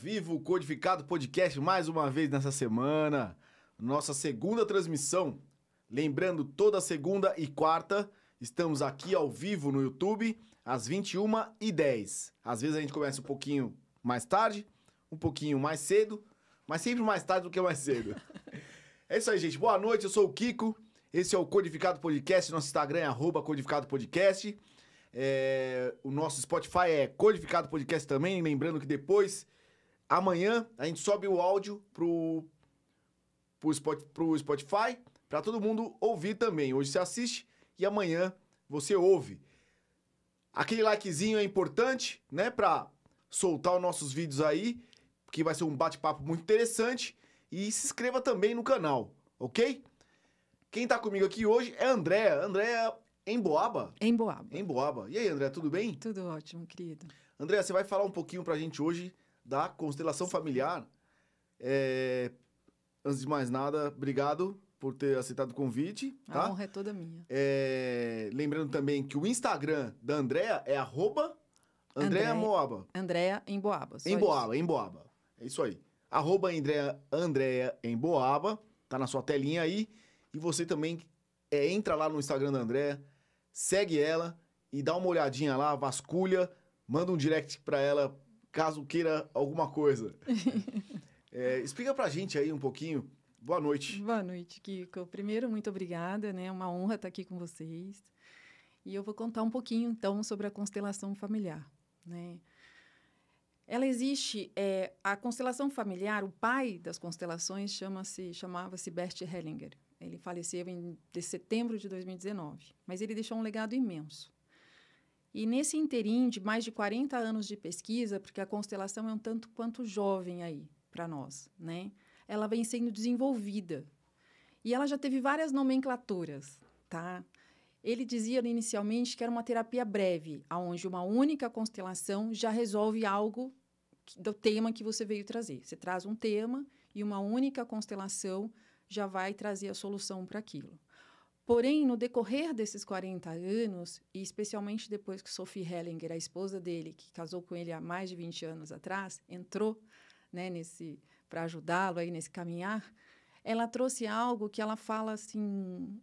3, 2, 1, estamos ao vivo, Codificado Podcast mais uma vez nessa semana. Nossa segunda transmissão. Lembrando, toda segunda e quarta estamos aqui ao vivo no YouTube, às 21h10. Às vezes a gente começa um pouquinho mais tarde, um pouquinho mais cedo, mas sempre mais tarde do que mais cedo. é isso aí, gente. Boa noite, eu sou o Kiko. Esse é o Codificado Podcast. Nosso Instagram é arroba Codificado Podcast. É, o nosso Spotify é Codificado Podcast também. Lembrando que depois, amanhã, a gente sobe o áudio pro, pro, Spot, pro Spotify para todo mundo ouvir também. Hoje você assiste e amanhã você ouve. Aquele likezinho é importante, né? Pra soltar os nossos vídeos aí, que vai ser um bate-papo muito interessante. E se inscreva também no canal, ok? Quem tá comigo aqui hoje é a Andréa. Andréa em Boaba? Em Boaba. Em Boaba. E aí, André, tudo bem? Tudo ótimo, querido. André, você vai falar um pouquinho pra gente hoje da constelação familiar. É... Antes de mais nada, obrigado por ter aceitado o convite. Tá? A honra é toda minha. É... Lembrando também que o Instagram da Andréa é arroba Andréa Moaba. Andréa em Boaba. Em Boaba, em Boaba. É isso aí. Arroba Andréa, Andréa em Boaba. Tá na sua telinha aí. E você também é, entra lá no Instagram da Andréa, segue ela e dá uma olhadinha lá, vasculha, manda um direct pra ela caso queira alguma coisa. é, explica pra gente aí um pouquinho. Boa noite. Boa noite, Kiko. Primeiro, muito obrigada, né? Uma honra estar aqui com vocês. E eu vou contar um pouquinho, então, sobre a constelação familiar, né? Ela existe, é, a constelação familiar, o pai das constelações chama-se, chamava-se Bert Hellinger. Ele faleceu em de setembro de 2019, mas ele deixou um legado imenso. E nesse interim de mais de 40 anos de pesquisa, porque a constelação é um tanto quanto jovem aí para nós, né? Ela vem sendo desenvolvida. E ela já teve várias nomenclaturas, tá? Ele dizia inicialmente que era uma terapia breve, aonde uma única constelação já resolve algo do tema que você veio trazer. Você traz um tema e uma única constelação já vai trazer a solução para aquilo. Porém, no decorrer desses 40 anos, e especialmente depois que Sophie Hellinger, a esposa dele, que casou com ele há mais de 20 anos atrás, entrou né, nesse para ajudá-lo aí nesse caminhar, ela trouxe algo que ela fala assim,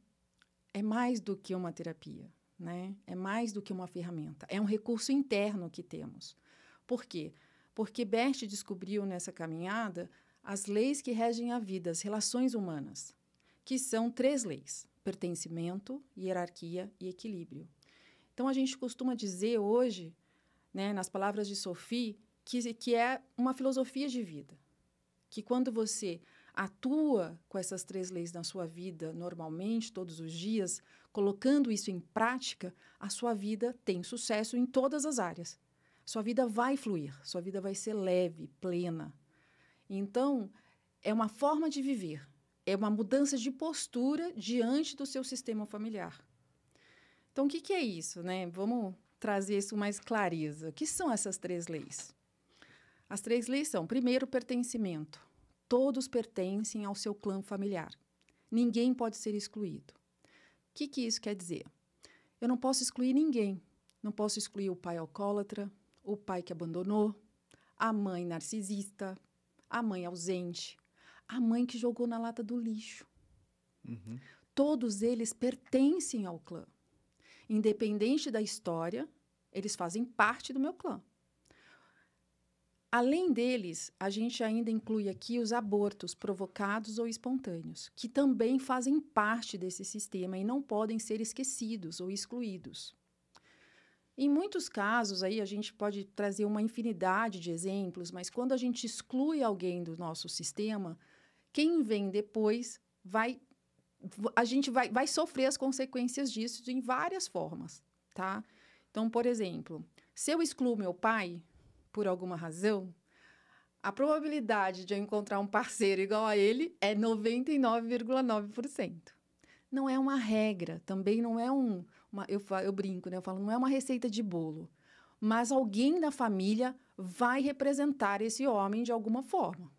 é mais do que uma terapia, né? É mais do que uma ferramenta, é um recurso interno que temos. Por quê? Porque Bert descobriu nessa caminhada as leis que regem a vida, as relações humanas, que são três leis: pertencimento, hierarquia e equilíbrio. Então a gente costuma dizer hoje, né, nas palavras de Sophie, que, que é uma filosofia de vida. Que quando você atua com essas três leis na sua vida normalmente, todos os dias, colocando isso em prática, a sua vida tem sucesso em todas as áreas. Sua vida vai fluir, sua vida vai ser leve, plena, então, é uma forma de viver, é uma mudança de postura diante do seu sistema familiar. Então, o que, que é isso? Né? Vamos trazer isso mais clareza. O que são essas três leis? As três leis são, primeiro, pertencimento. Todos pertencem ao seu clã familiar. Ninguém pode ser excluído. O que, que isso quer dizer? Eu não posso excluir ninguém. Não posso excluir o pai alcoólatra, o pai que abandonou, a mãe narcisista, a mãe ausente, a mãe que jogou na lata do lixo. Uhum. Todos eles pertencem ao clã. Independente da história, eles fazem parte do meu clã. Além deles, a gente ainda inclui aqui os abortos provocados ou espontâneos, que também fazem parte desse sistema e não podem ser esquecidos ou excluídos. Em muitos casos, aí a gente pode trazer uma infinidade de exemplos, mas quando a gente exclui alguém do nosso sistema, quem vem depois vai a gente vai, vai sofrer as consequências disso em várias formas, tá? Então, por exemplo, se eu excluo meu pai por alguma razão, a probabilidade de eu encontrar um parceiro igual a ele é 99,9%. Não é uma regra, também não é um, uma, eu, eu brinco, né? Eu falo, não é uma receita de bolo, mas alguém da família vai representar esse homem de alguma forma.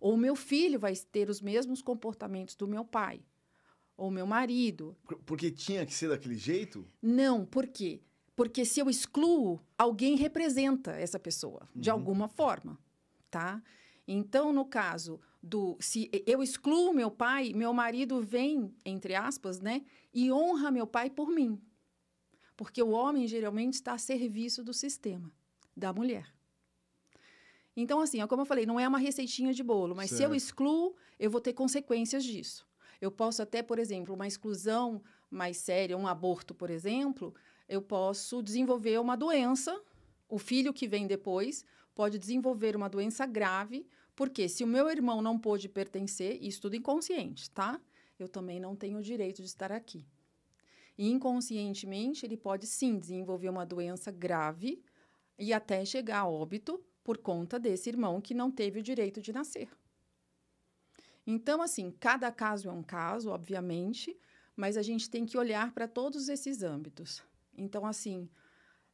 Ou meu filho vai ter os mesmos comportamentos do meu pai, ou meu marido. Porque tinha que ser daquele jeito? Não, por quê? Porque se eu excluo, alguém representa essa pessoa, de Uhum. alguma forma, tá? Então, no caso do... Se eu excluo meu pai, meu marido vem, entre aspas, né? E honra meu pai por mim. Porque o homem, geralmente, está a serviço do sistema, da mulher. Então, assim, ó, como eu falei, não é uma receitinha de bolo, mas se eu Certo. excluo, eu vou ter consequências disso. Eu posso até, por exemplo, uma exclusão mais séria, um aborto, por exemplo, eu posso desenvolver uma doença. O filho que vem depois pode desenvolver uma doença grave, porque se o meu irmão não pôde pertencer, isso tudo inconsciente, tá? Eu também não tenho o direito de estar aqui. E inconscientemente, ele pode sim desenvolver uma doença grave e até chegar a óbito por conta desse irmão que não teve o direito de nascer. Então, assim, cada caso é um caso, obviamente, mas a gente tem que olhar para todos esses âmbitos. Então, assim,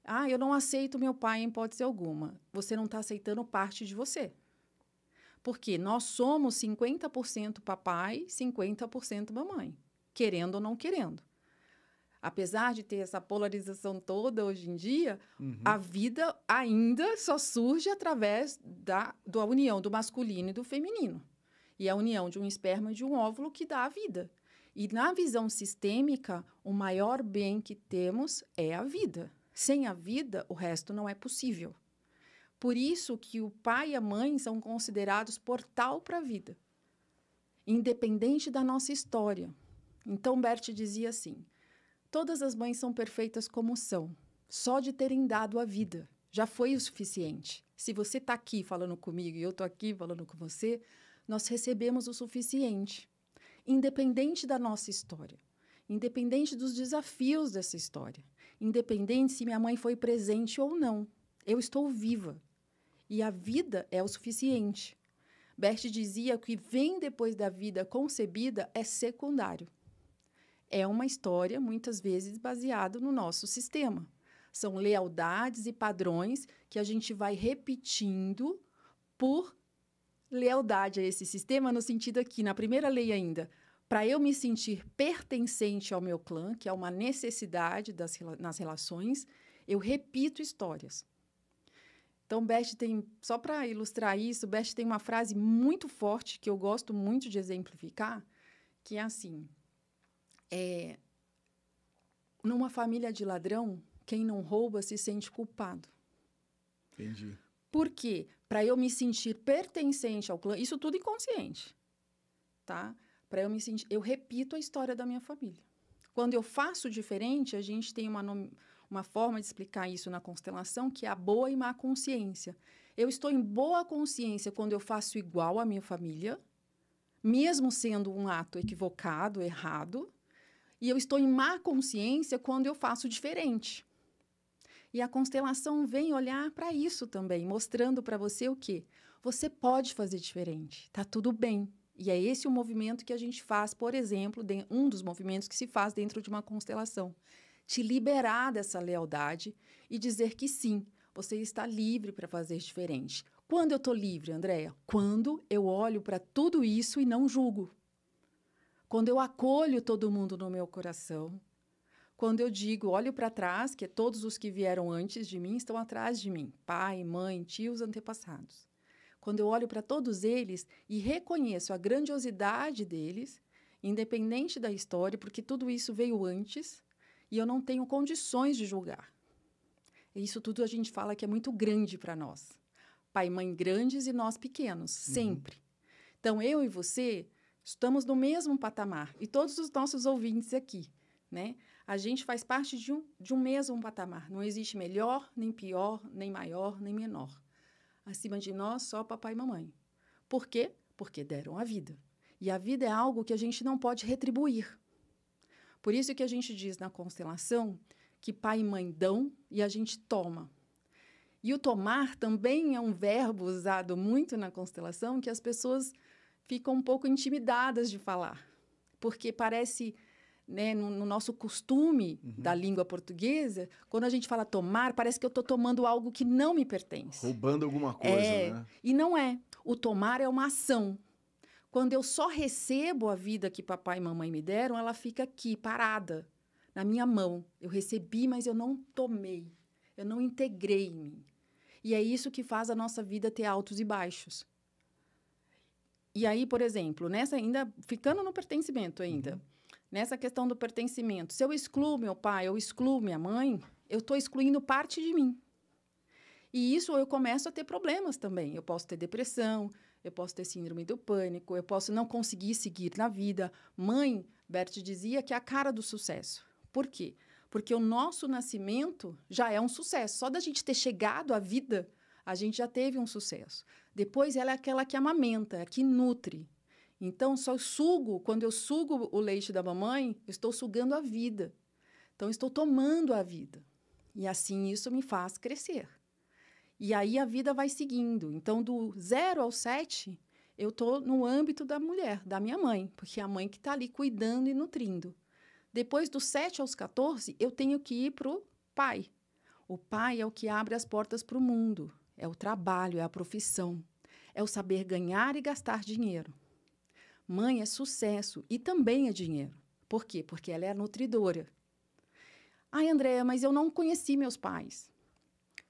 ah, eu não aceito meu pai em hipótese alguma. Você não está aceitando parte de você. Porque nós somos 50% papai, 50% mamãe, querendo ou não querendo. Apesar de ter essa polarização toda hoje em dia, Uhum. a vida ainda só surge através da, da união do masculino e do feminino. E a união de um esperma e de um óvulo que dá a vida. E na visão sistêmica, o maior bem que temos é a vida. Sem a vida, o resto não é possível. Por isso que o pai e a mãe são considerados portal para a vida, independente da nossa história. Então, Bert dizia assim: todas as mães são perfeitas como são, só de terem dado a vida. Já foi o suficiente. Se você está aqui falando comigo e eu estou aqui falando com você, nós recebemos o suficiente, independente da nossa história, independente dos desafios dessa história, independente se minha mãe foi presente ou não. Eu estou viva. E a vida é o suficiente. Bert dizia que o que vem depois da vida concebida é secundário. É uma história, muitas vezes, baseada no nosso sistema. São lealdades e padrões que a gente vai repetindo por lealdade a esse sistema, no sentido aqui, na primeira lei ainda, para eu me sentir pertencente ao meu clã, que é uma necessidade das, nas relações, eu repito histórias. Então, Best tem, só para ilustrar isso, Best tem uma frase muito forte que eu gosto muito de exemplificar, que é assim: é, numa família de ladrão, quem não rouba se sente culpado. Entendi. Por quê? Para eu me sentir pertencente ao clã, isso tudo inconsciente, tá? Para eu me sentir, eu repito a história da minha família. Quando eu faço diferente, a gente tem uma, uma forma de explicar isso na constelação, que é a boa e má consciência. Eu estou em boa consciência quando eu faço igual à minha família, mesmo sendo um ato equivocado, errado, e eu estou em má consciência quando eu faço diferente. E a constelação vem olhar para isso também, mostrando para você o quê? Você pode fazer diferente, tá tudo bem. E é esse o movimento que a gente faz, por exemplo, um dos movimentos que se faz dentro de uma constelação. Te liberar dessa lealdade e dizer que sim, você está livre para fazer diferente. Quando eu estou livre, Andréia? Quando eu olho para tudo isso e não julgo. Quando eu acolho todo mundo no meu coração. Quando eu digo, olho para trás, que todos os que vieram antes de mim estão atrás de mim. Pai, mãe, tios, antepassados quando eu olho para todos eles e reconheço a grandiosidade deles, independente da história, porque tudo isso veio antes e eu não tenho condições de julgar. Isso tudo a gente fala que é muito grande para nós. Pai e mãe grandes e nós pequenos, sempre. Uhum. Então, eu e você estamos no mesmo patamar, e todos os nossos ouvintes aqui, né? A gente faz parte de um, de um mesmo patamar. Não existe melhor, nem pior, nem maior, nem menor acima de nós só papai e mamãe. Por quê? Porque deram a vida. E a vida é algo que a gente não pode retribuir. Por isso que a gente diz na constelação que pai e mãe dão e a gente toma. E o tomar também é um verbo usado muito na constelação que as pessoas ficam um pouco intimidadas de falar. Porque parece né, no, no, nosso costume uhum. da língua portuguesa, quando a gente fala tomar, parece que eu estou tomando algo que não me pertence. Roubando alguma coisa, é, né? E não é. O tomar é uma ação. Quando eu só recebo a vida que papai e mamãe me deram, ela fica aqui, parada. na minha mão. Eu recebi, mas eu não tomei. Eu não integrei em mim. E é isso que faz a nossa vida ter altos e baixos. E aí, por exemplo, nessa ainda ficando no pertencimento ainda, uhum. nessa questão do pertencimento, se eu excluo meu pai, eu excluo minha mãe, eu estou excluindo parte de mim. E isso eu começo a ter problemas também. Eu posso ter depressão, eu posso ter síndrome do pânico, eu posso não conseguir seguir na vida. Mãe, Bert dizia que é a cara do sucesso. Por quê? Porque o nosso nascimento já é um sucesso. Só da gente ter chegado à vida, a gente já teve um sucesso. Depois ela é aquela que amamenta, é que nutre. Então, só sugo, quando eu sugo o leite da mamãe, eu estou sugando a vida. Então, estou tomando a vida. E assim isso me faz crescer. E aí a vida vai seguindo. Então, do zero ao sete, eu estou no âmbito da mulher, da minha mãe, porque é a mãe que está ali cuidando e nutrindo. Depois, dos sete aos 14, eu tenho que ir para o pai. O pai é o que abre as portas para o mundo é o trabalho, é a profissão, é o saber ganhar e gastar dinheiro. Mãe é sucesso e também é dinheiro. Por quê? Porque ela é nutridora. Ai, Andréia, mas eu não conheci meus pais.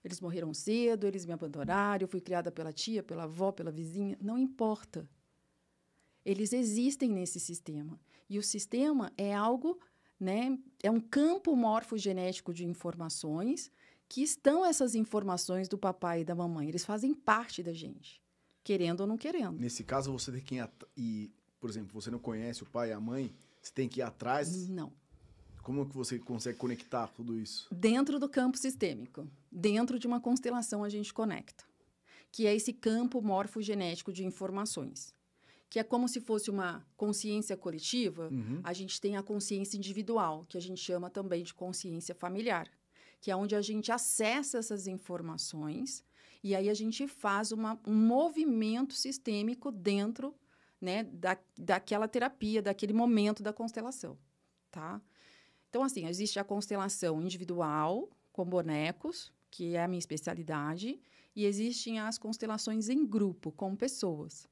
Eles morreram cedo, eles me abandonaram, eu fui criada pela tia, pela avó, pela vizinha. Não importa. Eles existem nesse sistema. E o sistema é algo, né, é um campo morfogenético de informações que estão essas informações do papai e da mamãe. Eles fazem parte da gente, querendo ou não querendo. Nesse caso, você tem que ir, e, por exemplo, você não conhece o pai e a mãe, você tem que ir atrás. Não. Como que você consegue conectar tudo isso? Dentro do campo sistêmico, dentro de uma constelação a gente conecta, que é esse campo morfogenético de informações que é como se fosse uma consciência coletiva, uhum. a gente tem a consciência individual, que a gente chama também de consciência familiar que é onde a gente acessa essas informações e aí a gente faz uma, um movimento sistêmico dentro né, da, daquela terapia, daquele momento da constelação, tá? Então, assim, existe a constelação individual, com bonecos, que é a minha especialidade, e existem as constelações em grupo, com pessoas.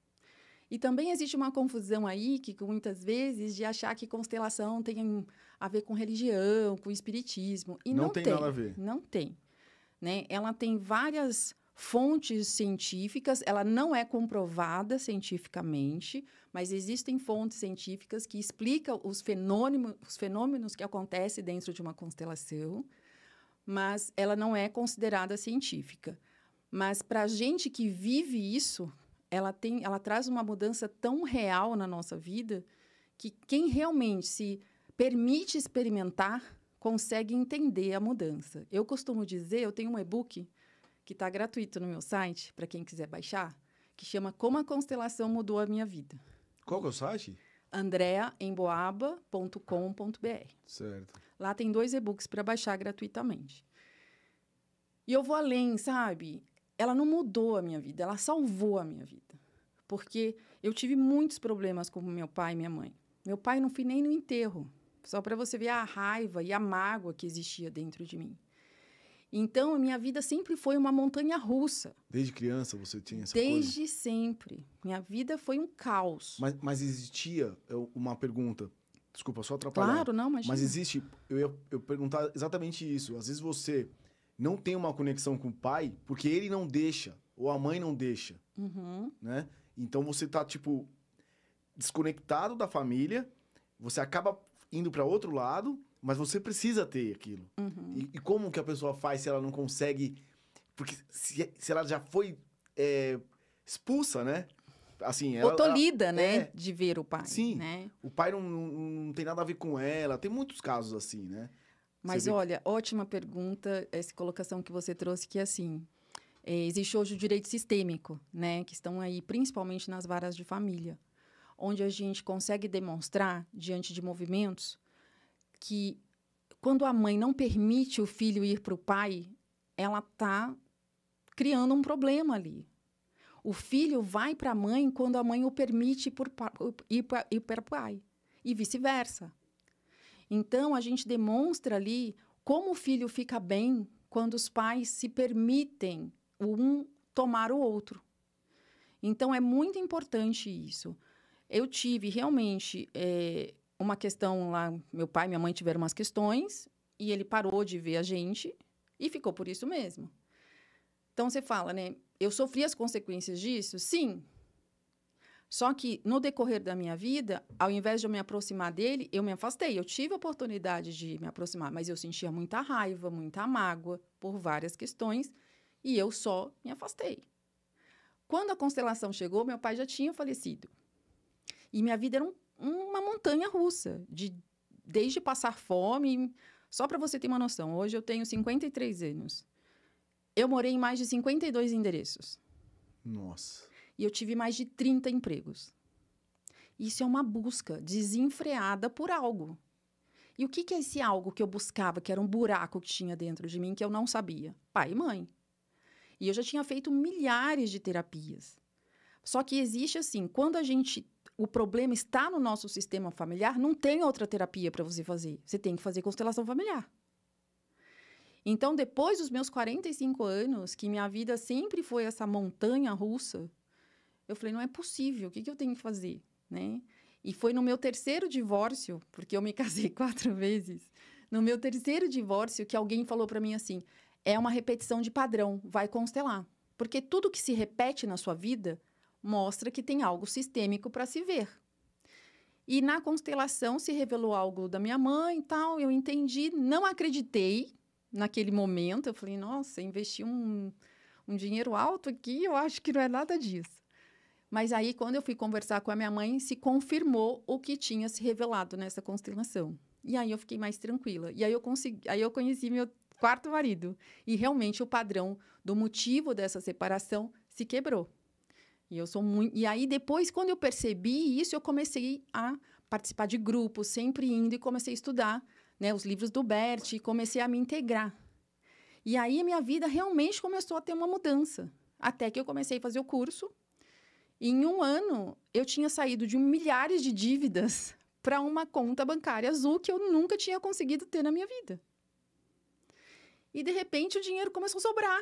E também existe uma confusão aí, que muitas vezes, de achar que constelação tem a ver com religião, com espiritismo. E não, não tem, tem, nada a ver. Não tem. Né? Ela tem várias fontes científicas, ela não é comprovada cientificamente, mas existem fontes científicas que explicam os fenômenos, os fenômenos que acontecem dentro de uma constelação, mas ela não é considerada científica. Mas para a gente que vive isso, ela tem, ela traz uma mudança tão real na nossa vida que quem realmente se permite experimentar consegue entender a mudança. Eu costumo dizer, eu tenho um e-book que está gratuito no meu site para quem quiser baixar, que chama Como a constelação mudou a minha vida. Qual que é o site? andreaemboaba.com.br. Certo. Lá tem dois e-books para baixar gratuitamente. E eu vou além, sabe? Ela não mudou a minha vida, ela salvou a minha vida. Porque eu tive muitos problemas com meu pai e minha mãe. Meu pai não fui nem no enterro, só para você ver a raiva e a mágoa que existia dentro de mim. Então, a minha vida sempre foi uma montanha russa. Desde criança você tinha essa Desde coisa? sempre. Minha vida foi um caos. Mas, mas existia uma pergunta. Desculpa, só atrapalhar. Claro, não, mas. Mas existe. Eu ia eu perguntar exatamente isso. Às vezes você não tem uma conexão com o pai porque ele não deixa, ou a mãe não deixa, uhum. né? Então você tá, tipo, desconectado da família, você acaba indo para outro lado, mas você precisa ter aquilo. Uhum. E, e, como que a pessoa faz se ela não consegue... Porque se, se ela já foi é, expulsa, né? Assim, ela, Ou tolhida, ela, né? É, de ver o pai, Sim. Né? O pai não, não, não tem nada a ver com ela. Tem muitos casos assim, né? Mas olha, ótima pergunta, essa colocação que você trouxe, que é assim, é, existe hoje o direito sistêmico, né, que estão aí principalmente nas varas de família, onde a gente consegue demonstrar, diante de movimentos, que quando a mãe não permite o filho ir para o pai, ela está criando um problema ali. O filho vai para a mãe quando a mãe o permite por, ir para o pai, e vice-versa. Então, a gente demonstra ali como o filho fica bem quando os pais se permitem um tomar o outro. Então, é muito importante isso. Eu tive realmente é, uma questão lá, meu pai e minha mãe tiveram umas questões e ele parou de ver a gente e ficou por isso mesmo. Então você fala, né? Eu sofri as consequências disso? Sim. Só que no decorrer da minha vida, ao invés de eu me aproximar dele, eu me afastei. Eu tive a oportunidade de me aproximar, mas eu sentia muita raiva, muita mágoa por várias questões e eu só me afastei. Quando a constelação chegou, meu pai já tinha falecido. E minha vida era um, uma montanha russa, de desde passar fome, só para você ter uma noção, hoje eu tenho 53 anos. Eu morei em mais de 52 endereços. Nossa. E eu tive mais de 30 empregos. Isso é uma busca desenfreada por algo. E o que, que é esse algo que eu buscava, que era um buraco que tinha dentro de mim que eu não sabia? Pai e mãe. E eu já tinha feito milhares de terapias. Só que existe assim, quando a gente o problema está no nosso sistema familiar, não tem outra terapia para você fazer. Você tem que fazer constelação familiar. Então, depois dos meus 45 anos, que minha vida sempre foi essa montanha russa, eu falei, não é possível, o que, que eu tenho que fazer? Né? E foi no meu terceiro divórcio, porque eu me casei quatro vezes, no meu terceiro divórcio que alguém falou para mim assim, é uma repetição de padrão, vai constelar. Porque tudo que se repete na sua vida mostra que tem algo sistêmico para se ver. E na constelação se revelou algo da minha mãe e tal, eu entendi, não acreditei naquele momento, eu falei, nossa, investi um, um dinheiro alto aqui, eu acho que não é nada disso. Mas aí, quando eu fui conversar com a minha mãe, se confirmou o que tinha se revelado nessa constelação. E aí eu fiquei mais tranquila. E aí eu consegui, aí eu conheci meu quarto marido. E realmente o padrão do motivo dessa separação se quebrou. E eu sou muito. E aí, depois, quando eu percebi isso, eu comecei a participar de grupos, sempre indo e comecei a estudar né, os livros do Bert e comecei a me integrar. E aí, minha vida realmente começou a ter uma mudança. Até que eu comecei a fazer o curso. E em um ano, eu tinha saído de milhares de dívidas para uma conta bancária azul que eu nunca tinha conseguido ter na minha vida. E de repente o dinheiro começou a sobrar.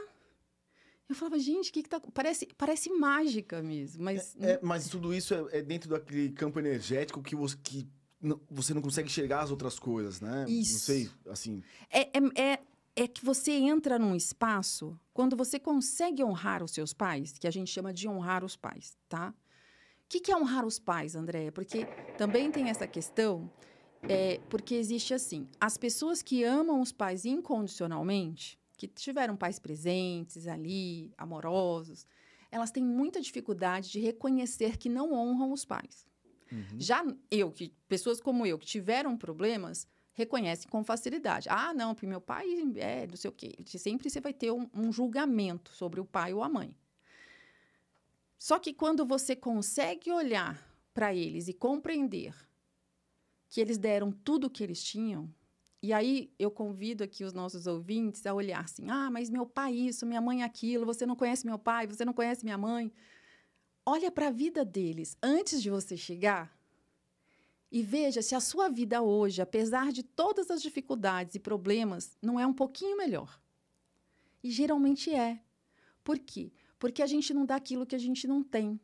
Eu falava, gente, o que, que tá. Parece, parece mágica mesmo. Mas, é, é, mas tudo isso é, é, dentro daquele campo energético que você, que não, você não consegue enxergar as outras coisas, né? Isso. Não sei, assim. É, é, é, que você entra num espaço quando você consegue honrar os seus pais, que a gente chama de honrar os pais, tá? O que, que é honrar os pais, Andréia? Porque também tem essa questão, é, porque existe assim: as pessoas que amam os pais incondicionalmente que tiveram pais presentes ali, amorosos, elas têm muita dificuldade de reconhecer que não honram os pais. Uhum. Já eu, que pessoas como eu que tiveram problemas, reconhecem com facilidade. Ah, não, porque meu pai é não sei o quê. Sempre você vai ter um, um julgamento sobre o pai ou a mãe. Só que quando você consegue olhar para eles e compreender que eles deram tudo o que eles tinham, e aí eu convido aqui os nossos ouvintes a olhar assim: ah, mas meu pai isso, minha mãe aquilo, você não conhece meu pai, você não conhece minha mãe. Olha para a vida deles antes de você chegar e veja se a sua vida hoje, apesar de todas as dificuldades e problemas, não é um pouquinho melhor. E geralmente é. Por quê? Porque a gente não dá aquilo que a gente não tem.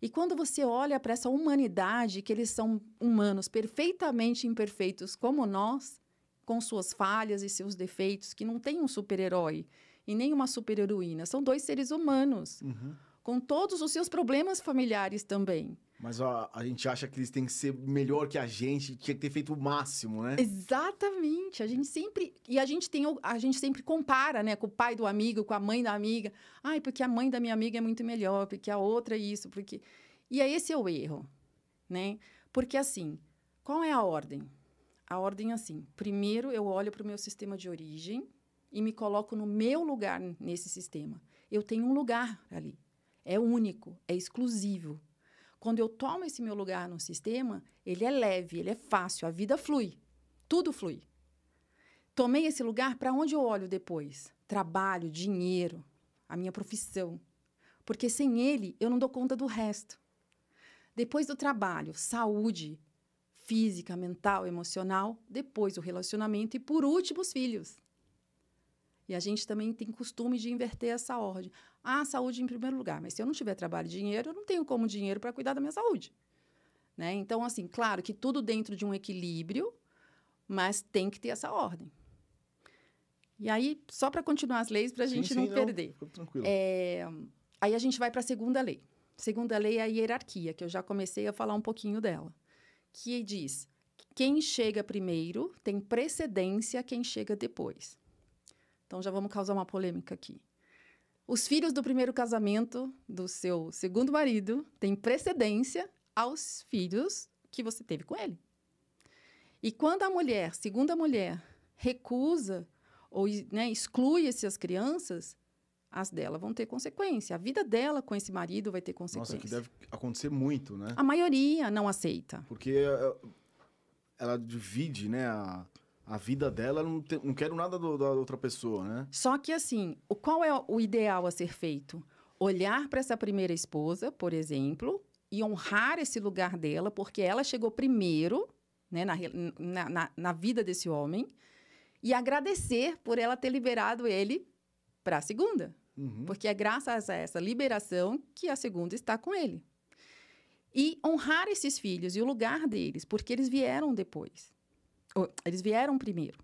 E quando você olha para essa humanidade, que eles são humanos perfeitamente imperfeitos como nós, com suas falhas e seus defeitos, que não tem um super-herói e nem uma super-heroína, são dois seres humanos, uhum. com todos os seus problemas familiares também. Mas ó, a gente acha que eles têm que ser melhor que a gente, tinha que ter feito o máximo, né? Exatamente. A gente sempre e a gente tem a gente sempre compara, né, com o pai do amigo, com a mãe da amiga. Ai, porque a mãe da minha amiga é muito melhor, porque a outra é isso, porque E aí esse é o erro, né? Porque assim, qual é a ordem? A ordem é assim: primeiro eu olho para o meu sistema de origem e me coloco no meu lugar nesse sistema. Eu tenho um lugar ali. É único, é exclusivo quando eu tomo esse meu lugar no sistema, ele é leve, ele é fácil, a vida flui. Tudo flui. Tomei esse lugar para onde eu olho depois? Trabalho, dinheiro, a minha profissão. Porque sem ele, eu não dou conta do resto. Depois do trabalho, saúde física, mental, emocional, depois o relacionamento e por último os filhos. E a gente também tem costume de inverter essa ordem. Ah, saúde em primeiro lugar. Mas se eu não tiver trabalho e dinheiro, eu não tenho como dinheiro para cuidar da minha saúde. Né? Então, assim, claro que tudo dentro de um equilíbrio, mas tem que ter essa ordem. E aí, só para continuar as leis, para a gente sim, não, não perder. Tranquilo. É, aí a gente vai para a segunda lei. Segunda lei é a hierarquia, que eu já comecei a falar um pouquinho dela. Que diz: quem chega primeiro tem precedência a quem chega depois. Então já vamos causar uma polêmica aqui. Os filhos do primeiro casamento do seu segundo marido têm precedência aos filhos que você teve com ele. E quando a mulher, segunda mulher, recusa ou né, exclui essas crianças, as dela vão ter consequência. A vida dela com esse marido vai ter consequência. Nossa, que deve acontecer muito, né? A maioria não aceita. Porque eh, ela divide, né, a, a vida dela, não, te, não quero nada do, da outra pessoa, né? Só que assim, o, qual é o ideal a ser feito? Olhar para essa primeira esposa, por exemplo, e honrar esse lugar dela, porque ela chegou primeiro né, na, na, na, na vida desse homem, e agradecer por ela ter liberado ele para a segunda. Uhum. Porque é graças a essa liberação que a segunda está com ele. E honrar esses filhos e o lugar deles, porque eles vieram depois. Eles vieram primeiro.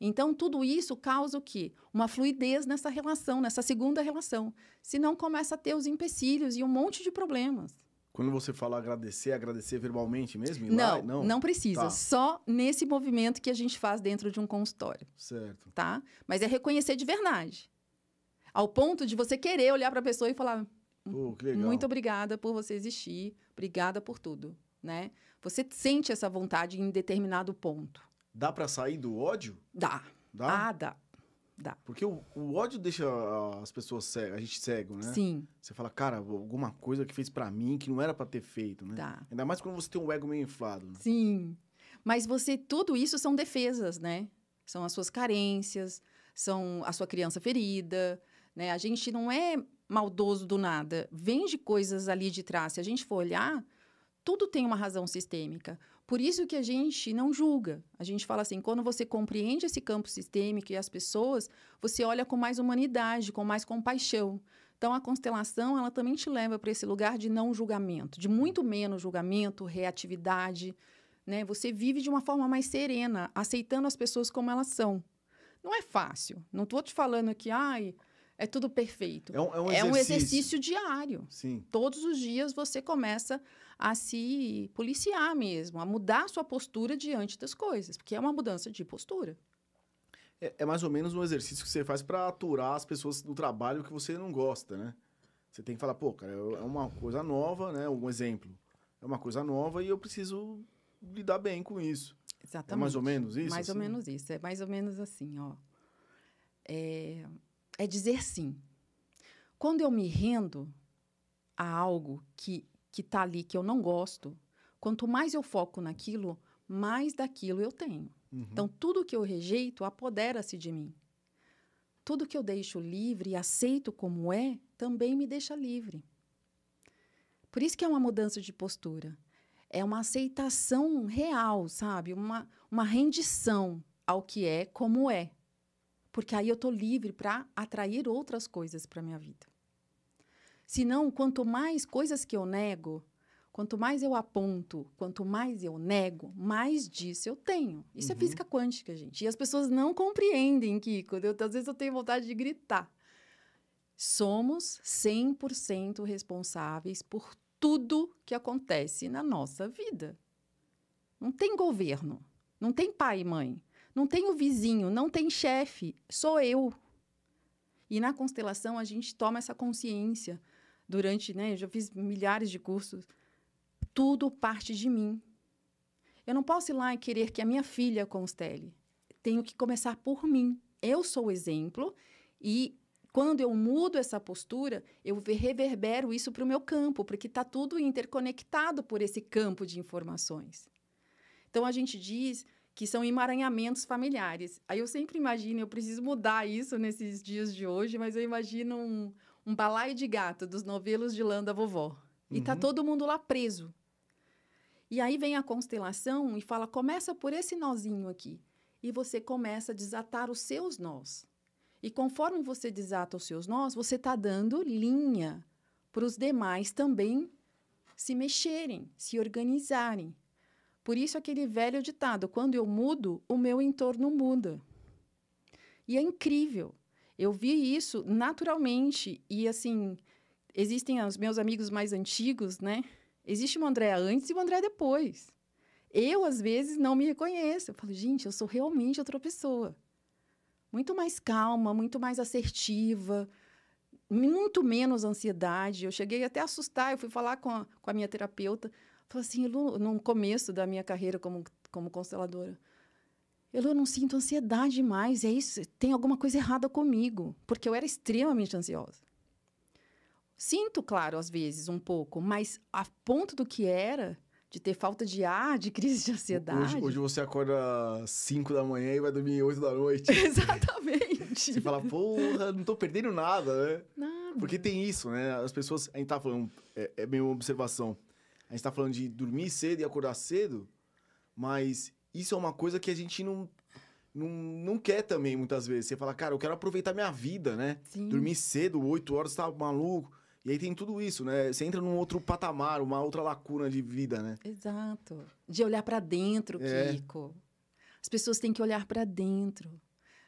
Então, tudo isso causa o quê? Uma fluidez nessa relação, nessa segunda relação. Senão, começa a ter os empecilhos e um monte de problemas. Quando você fala agradecer, agradecer verbalmente mesmo? Não, não, não precisa. Tá. Só nesse movimento que a gente faz dentro de um consultório. Certo. Tá? Mas é reconhecer de verdade. Ao ponto de você querer olhar para a pessoa e falar: Pô, muito obrigada por você existir, obrigada por tudo, né? Você sente essa vontade em determinado ponto. Dá para sair do ódio? Dá. Dá? Ah, dá. Dá. Porque o, o ódio deixa as pessoas cego, a gente cego, né? Sim. Você fala, cara, alguma coisa que fez para mim que não era para ter feito, né? Dá. Ainda mais quando você tem um ego meio inflado. Né? Sim. Mas você, tudo isso são defesas, né? São as suas carências, são a sua criança ferida, né? A gente não é maldoso do nada. Vem de coisas ali de trás. Se a gente for olhar, tudo tem uma razão sistêmica. Por isso que a gente não julga. A gente fala assim, quando você compreende esse campo sistêmico e as pessoas, você olha com mais humanidade, com mais compaixão. Então a constelação, ela também te leva para esse lugar de não julgamento, de muito menos julgamento, reatividade, né? Você vive de uma forma mais serena, aceitando as pessoas como elas são. Não é fácil. Não estou te falando que, ai, é tudo perfeito. É um, é um, exercício. É um exercício diário. Sim. Todos os dias você começa a se policiar mesmo, a mudar a sua postura diante das coisas, porque é uma mudança de postura. É, é mais ou menos um exercício que você faz para aturar as pessoas do trabalho que você não gosta, né? Você tem que falar, pô, cara, é uma coisa nova, né? Um exemplo. É uma coisa nova e eu preciso lidar bem com isso. Exatamente. É mais ou menos isso? Mais assim? ou menos isso. É mais ou menos assim, ó. É, é dizer sim. Quando eu me rendo a algo que que está ali que eu não gosto, quanto mais eu foco naquilo, mais daquilo eu tenho. Uhum. Então, tudo que eu rejeito apodera-se de mim. Tudo que eu deixo livre e aceito como é, também me deixa livre. Por isso que é uma mudança de postura. É uma aceitação real, sabe? Uma, uma rendição ao que é como é. Porque aí eu estou livre para atrair outras coisas para minha vida. Senão, quanto mais coisas que eu nego, quanto mais eu aponto, quanto mais eu nego, mais disso eu tenho. Isso é uhum. é física quântica, gente. E as pessoas não compreendem, Kiko. Eu, às vezes eu tenho vontade de gritar. Somos 100% responsáveis por tudo que acontece na nossa vida. Não tem governo, não tem pai e mãe, não tem o vizinho, não tem chefe, sou eu. E na constelação a gente toma essa consciência durante, né, eu já fiz milhares de cursos, tudo parte de mim. Eu não posso ir lá e querer que a minha filha constele. Tenho que começar por mim. Eu sou o exemplo e quando eu mudo essa postura, eu reverbero isso para o meu campo, porque está tudo interconectado por esse campo de informações. Então a gente diz que são emaranhamentos familiares. Aí eu sempre imagino, eu preciso mudar isso nesses dias de hoje, mas eu imagino um, um balaio de gato dos novelos de lã da vovó. E tá uhum. todo mundo lá preso. E aí vem a constelação e fala: começa por esse nozinho aqui. E você começa a desatar os seus nós. E conforme você desata os seus nós, você está dando linha para os demais também se mexerem, se organizarem. Por isso aquele velho ditado, quando eu mudo, o meu entorno muda. E é incrível. Eu vi isso naturalmente e assim, existem os meus amigos mais antigos, né? Existe uma Andréa antes e uma Andréa depois. Eu, às vezes, não me reconheço. Eu falo, gente, eu sou realmente outra pessoa. Muito mais calma, muito mais assertiva, muito menos ansiedade. Eu cheguei até a assustar. Eu fui falar com a, com a minha terapeuta. Falei assim, no começo da minha carreira como, como consteladora. Eu não sinto ansiedade mais. É isso, tem alguma coisa errada comigo. Porque eu era extremamente ansiosa. Sinto, claro, às vezes, um pouco, mas a ponto do que era, de ter falta de ar, de crise de ansiedade. Hoje, hoje você acorda às 5 da manhã e vai dormir 8 da noite. Exatamente. Você fala, porra, não tô perdendo nada, né? Nada. Porque tem isso, né? As pessoas. A gente tá falando. É, é bem uma observação. A gente tá falando de dormir cedo e acordar cedo, mas isso é uma coisa que a gente não. Não, não quer também, muitas vezes. Você fala, cara, eu quero aproveitar minha vida, né? Sim. Dormir cedo, 8 horas, tá maluco. E aí tem tudo isso, né? Você entra num outro patamar, uma outra lacuna de vida, né? Exato. De olhar para dentro, É. Kiko. As pessoas têm que olhar para dentro.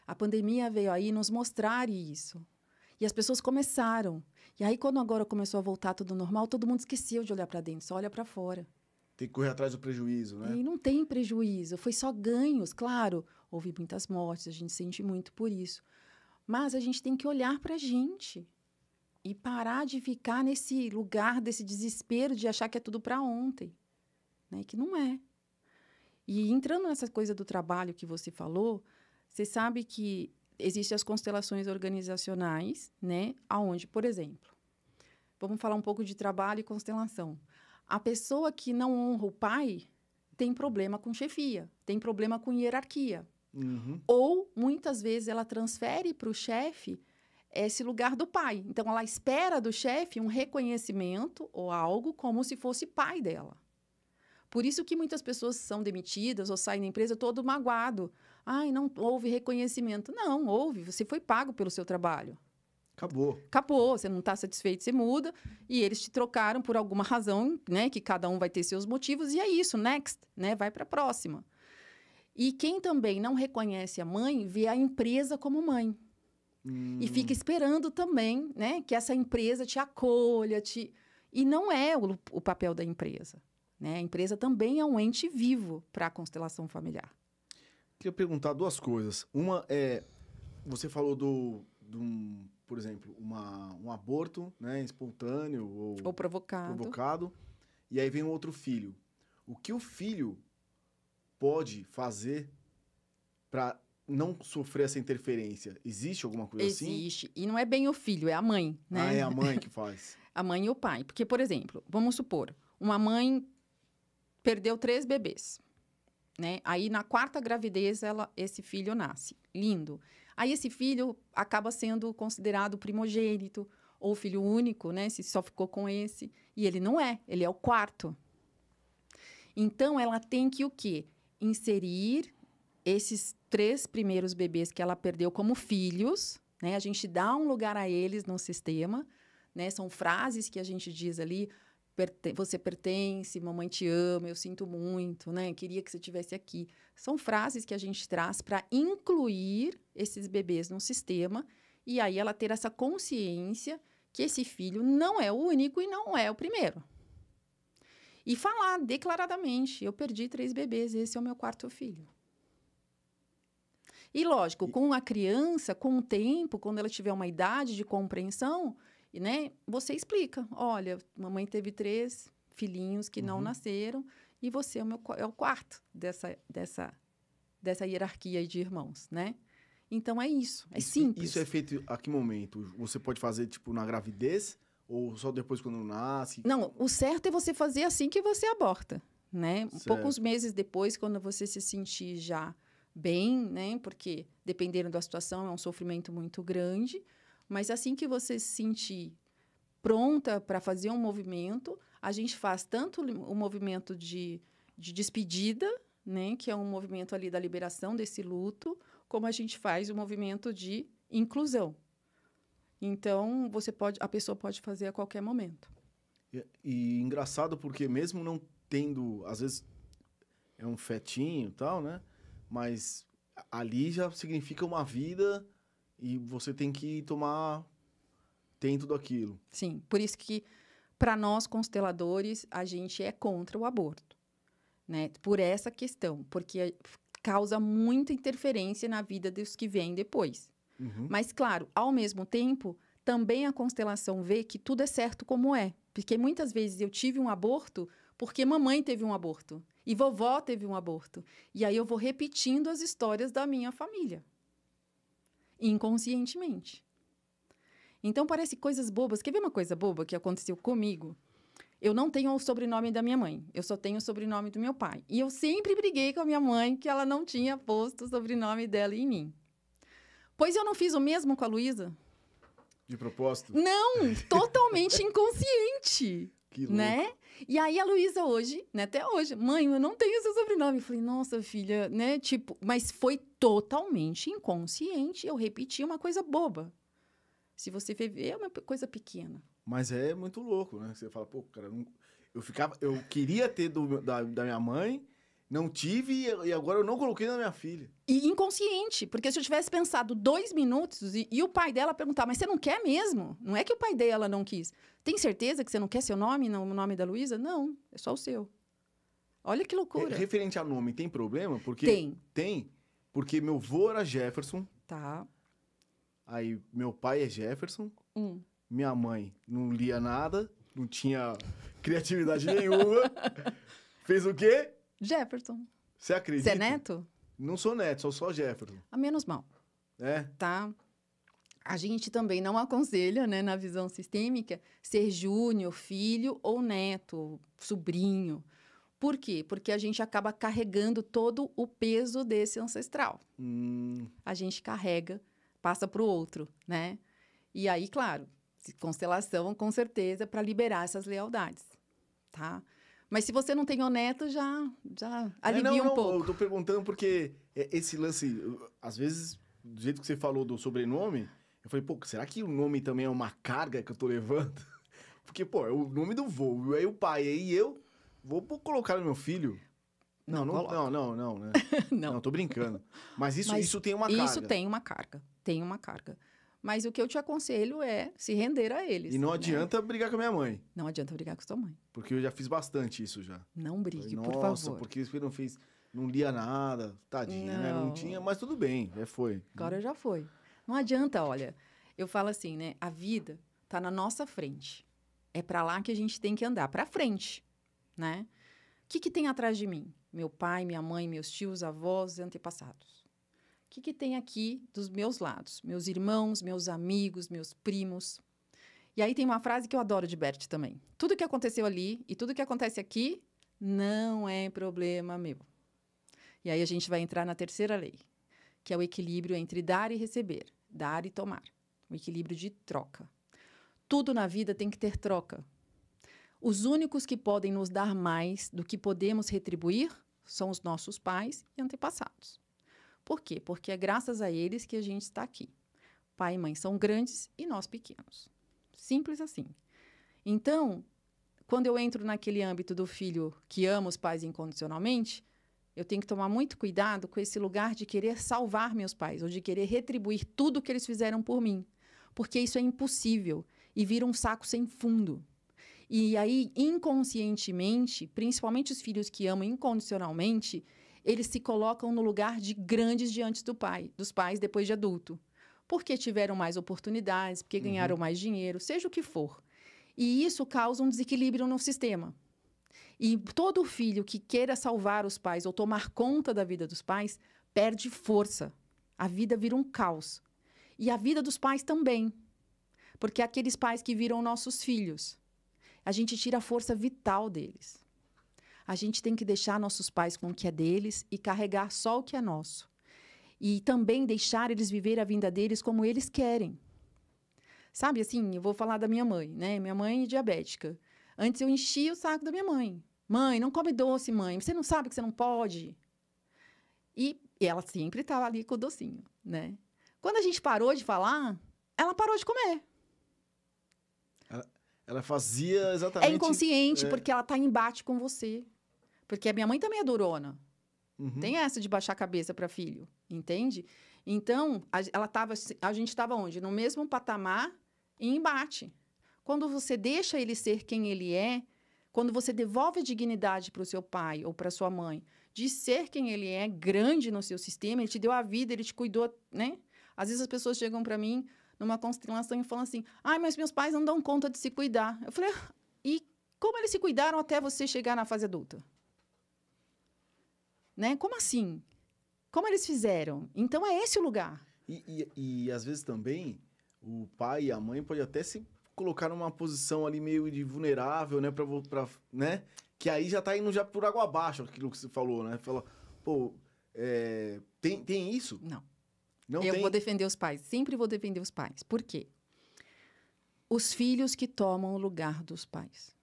A pandemia veio aí nos mostrar isso. E as pessoas começaram. E aí, quando agora começou a voltar tudo normal, todo mundo esqueceu de olhar para dentro, só olha para fora. Tem que correr atrás do prejuízo, né? E não tem prejuízo, foi só ganhos. Claro, houve muitas mortes, a gente sente muito por isso. Mas a gente tem que olhar para a gente e parar de ficar nesse lugar desse desespero de achar que é tudo para ontem, né? Que não é. E entrando nessa coisa do trabalho que você falou, você sabe que existem as constelações organizacionais, né? Aonde, por exemplo, vamos falar um pouco de trabalho e constelação. A pessoa que não honra o pai tem problema com chefia, tem problema com hierarquia. Uhum. Ou, muitas vezes, ela transfere para o chefe esse lugar do pai. Então, ela espera do chefe um reconhecimento ou algo como se fosse pai dela. Por isso que muitas pessoas são demitidas ou saem da empresa todo magoado. Ai, não houve reconhecimento. Não, houve. Você foi pago pelo seu trabalho. Acabou. Acabou, você não está satisfeito, você muda. E eles te trocaram por alguma razão, né? Que cada um vai ter seus motivos. E é isso, next, né? Vai para a próxima. E quem também não reconhece a mãe, vê a empresa como mãe. Hum, E fica esperando também, né? Que essa empresa te acolha, te... E não é o, o papel da empresa. Né? A empresa também é um ente vivo para a constelação familiar. Queria perguntar duas coisas. Uma é, você falou do, do por exemplo, uma, um aborto, né, espontâneo ou, Ou provocado. provocado, e aí vem um outro filho. O que o filho pode fazer para não sofrer essa interferência? Existe alguma coisa assim? Existe. E não é bem o filho, é a mãe, né? Ah, é a mãe que faz. a mãe e o pai. Porque, por exemplo, vamos supor, uma mãe perdeu três bebês. Né? Aí, na quarta gravidez, ela, esse filho nasce. Lindo. Aí, esse filho acaba sendo considerado primogênito ou filho único, né? Se só ficou com esse. E ele não é, ele é o quarto. Então, ela tem que o quê? Inserir esses três primeiros bebês que ela perdeu como filhos, né? A gente dá um lugar a eles no sistema, né? São frases que a gente diz ali, "Perte- você pertence, mamãe te ama, eu sinto muito, né? Queria que você estivesse aqui. São frases que a gente traz para incluir esses bebês no sistema e aí ela ter essa consciência que esse filho não é o único e não é o primeiro. E falar declaradamente: eu perdi três bebês, esse é o meu quarto filho. E lógico, com a criança, com o tempo, quando ela tiver uma idade de compreensão, e, né, você explica: olha, mamãe teve três filhinhos que não Uhum. nasceram e você é o, meu, é o quarto dessa, dessa, dessa hierarquia de irmãos, né? Então é isso, é Isso- simples. Isso é feito a que momento? Você pode fazer, tipo, na gravidez? Ou só depois quando nasce? Não, o certo é você fazer assim que você aborta, né? Certo. Poucos meses depois, quando você se sentir já bem, né? Porque dependendo da situação é um sofrimento muito grande, mas assim que você se sentir pronta para fazer um movimento, a gente faz tanto o movimento de, de despedida, né? Que é um movimento ali da liberação desse luto, como a gente faz o movimento de inclusão. Então, você pode, a pessoa pode fazer a qualquer momento. E, e engraçado porque mesmo não tendo, às vezes é um fetinho e tal, né? Mas ali já significa uma vida e você tem que tomar tem tudo aquilo. Sim, por isso que para nós consteladores a gente é contra o aborto, né? Por essa questão, porque causa muita interferência na vida dos que vêm depois. Uhum. Mas claro, ao mesmo tempo, também a constelação vê que tudo é certo como é, porque muitas vezes eu tive um aborto porque mamãe teve um aborto e vovó teve um aborto. E aí eu vou repetindo as histórias da minha família. Inconscientemente. Então parece coisas bobas. Quer ver uma coisa boba que aconteceu comigo? Eu não tenho o sobrenome da minha mãe, eu só tenho o sobrenome do meu pai. E eu sempre briguei com a minha mãe que ela não tinha posto o sobrenome dela em mim. Pois eu não fiz o mesmo com a Luísa. De propósito? Não, totalmente inconsciente. Que louco. né? E aí a Luísa hoje, né, até hoje, mãe, eu não tenho seu sobrenome. Eu falei, nossa, filha, né? Tipo, mas foi totalmente inconsciente. Eu repeti uma coisa boba. Se você ver, é uma coisa pequena. Mas é muito louco, né? Você fala, pô, cara, eu ficava, eu queria ter do, da, da minha mãe, não tive e agora eu não coloquei na minha filha. E inconsciente, porque se eu tivesse pensado dois minutos e, e o pai dela perguntar, mas você não quer mesmo? Não é que o pai dela não quis. Tem certeza que você não quer seu nome, não, o nome da Luísa? Não, é só o seu. Olha que É, loucura. referente a nome, tem problema? Porque Tem, Tem, porque meu vô era Jefferson, tá? aí meu pai é Jefferson, Hum. minha mãe não lia nada, não tinha criatividade nenhuma. Fez o quê? Jefferson. Você acredita? Você é neto? Não sou neto, sou só Jefferson. A menos mal. É? tá? A gente também não aconselha, né, na visão sistêmica, ser júnior, filho ou neto, sobrinho. Por quê? Porque a gente acaba carregando todo o peso desse ancestral. Hum, A gente carrega, passa para o outro, né? E aí, claro, constelação, com certeza, para liberar essas lealdades, tá? Mas se você não tem o neto, já, já É, alivia não, um não, pouco. Eu tô perguntando porque é, esse lance, às vezes, do jeito que você falou do sobrenome, eu falei, pô, será que o nome também é uma carga que eu tô levando? Porque, pô, é o nome do vô, aí o pai, aí eu vou colocar no meu filho. Não, não, não, não, não, né? Não. Não, tô brincando. Mas isso, Mas isso tem uma Isso carga. tem uma carga, tem uma carga. Mas o que eu te aconselho é se render a eles. E não né? adianta brigar com a minha mãe, Não adianta brigar com sua mãe. porque eu já fiz bastante isso já. Não brigue, Falei, por Nossa, favor. porque você não fez, não lia nada, tadinha, né? Não Não. tinha, mas tudo bem, já foi. Agora já foi. Não adianta, olha. Eu falo assim, né? A vida tá na nossa frente. É para lá que a gente tem que andar, para frente, né? O que, que tem atrás de mim? Meu pai, minha mãe, meus tios, avós, antepassados. Que, que tem aqui dos meus lados? Meus irmãos, meus amigos, meus primos. E aí tem uma frase que eu adoro de Bert também. Tudo que aconteceu ali e tudo que acontece aqui não é problema meu. E aí a gente vai entrar na terceira lei, que é o equilíbrio entre dar e receber, dar e tomar. O equilíbrio de troca. Tudo na vida tem que ter troca. Os únicos que podem nos dar mais do que podemos retribuir são os nossos pais e antepassados. Por quê? Porque é graças a eles que a gente está aqui. Pai e mãe são grandes e nós pequenos. Simples assim. Então, quando eu entro naquele âmbito do filho que ama os pais incondicionalmente, eu tenho que tomar muito cuidado com esse lugar de querer salvar meus pais ou de querer retribuir tudo que eles fizeram por mim, porque isso é impossível e vira um saco sem fundo. E aí, inconscientemente, principalmente os filhos que amam incondicionalmente, eles se colocam no lugar de grandes diante do pai, dos pais depois de adulto, porque tiveram mais oportunidades, porque ganharam mais dinheiro, seja o que for. E isso causa um desequilíbrio no sistema. E todo filho que queira salvar os pais ou tomar conta da vida dos pais perde força. A vida vira um caos. E a vida dos pais também. Porque aqueles pais que viram nossos filhos, a gente tira a força vital deles. A gente tem que deixar nossos pais com o que é deles e carregar só o que é nosso. E também deixar eles viver a vida deles como eles querem. Sabe assim, eu vou falar da minha mãe, né? Minha mãe é diabética. Antes eu enchia o saco da minha mãe. Mãe, não come doce, mãe. Você não sabe que você não pode. E, ela sempre estava ali com o docinho, né? Quando a gente parou de falar, ela parou de comer. Ela fazia exatamente. É inconsciente, é. porque ela tá em embate com você. Porque a minha mãe também é durona. Uhum. Tem essa de baixar a cabeça para filho, entende? Então, a, ela tava, a gente estava onde? No mesmo patamar em embate. Quando você deixa ele ser quem ele é, quando você devolve a dignidade para o seu pai ou para sua mãe, de ser quem ele é, grande no seu sistema, ele te deu a vida, ele te cuidou, né? Às vezes as pessoas chegam para mim numa constelação e falam assim: ai, mas meus pais não dão conta de se cuidar. Eu falei: ah, e como eles se cuidaram até você chegar na fase adulta? Né? Como assim? Como eles fizeram? Então é esse o lugar. E, e, e às vezes também o pai e a mãe podem até se colocar numa posição ali meio de vulnerável, né? Pra, pra, né? Que aí já tá indo já por água abaixo aquilo que você falou, né? Fala, pô, é, tem, tem isso? Não. Não eu tem? vou defender os pais. Sempre vou defender os pais. Por quê? Os filhos que tomam o lugar dos pais.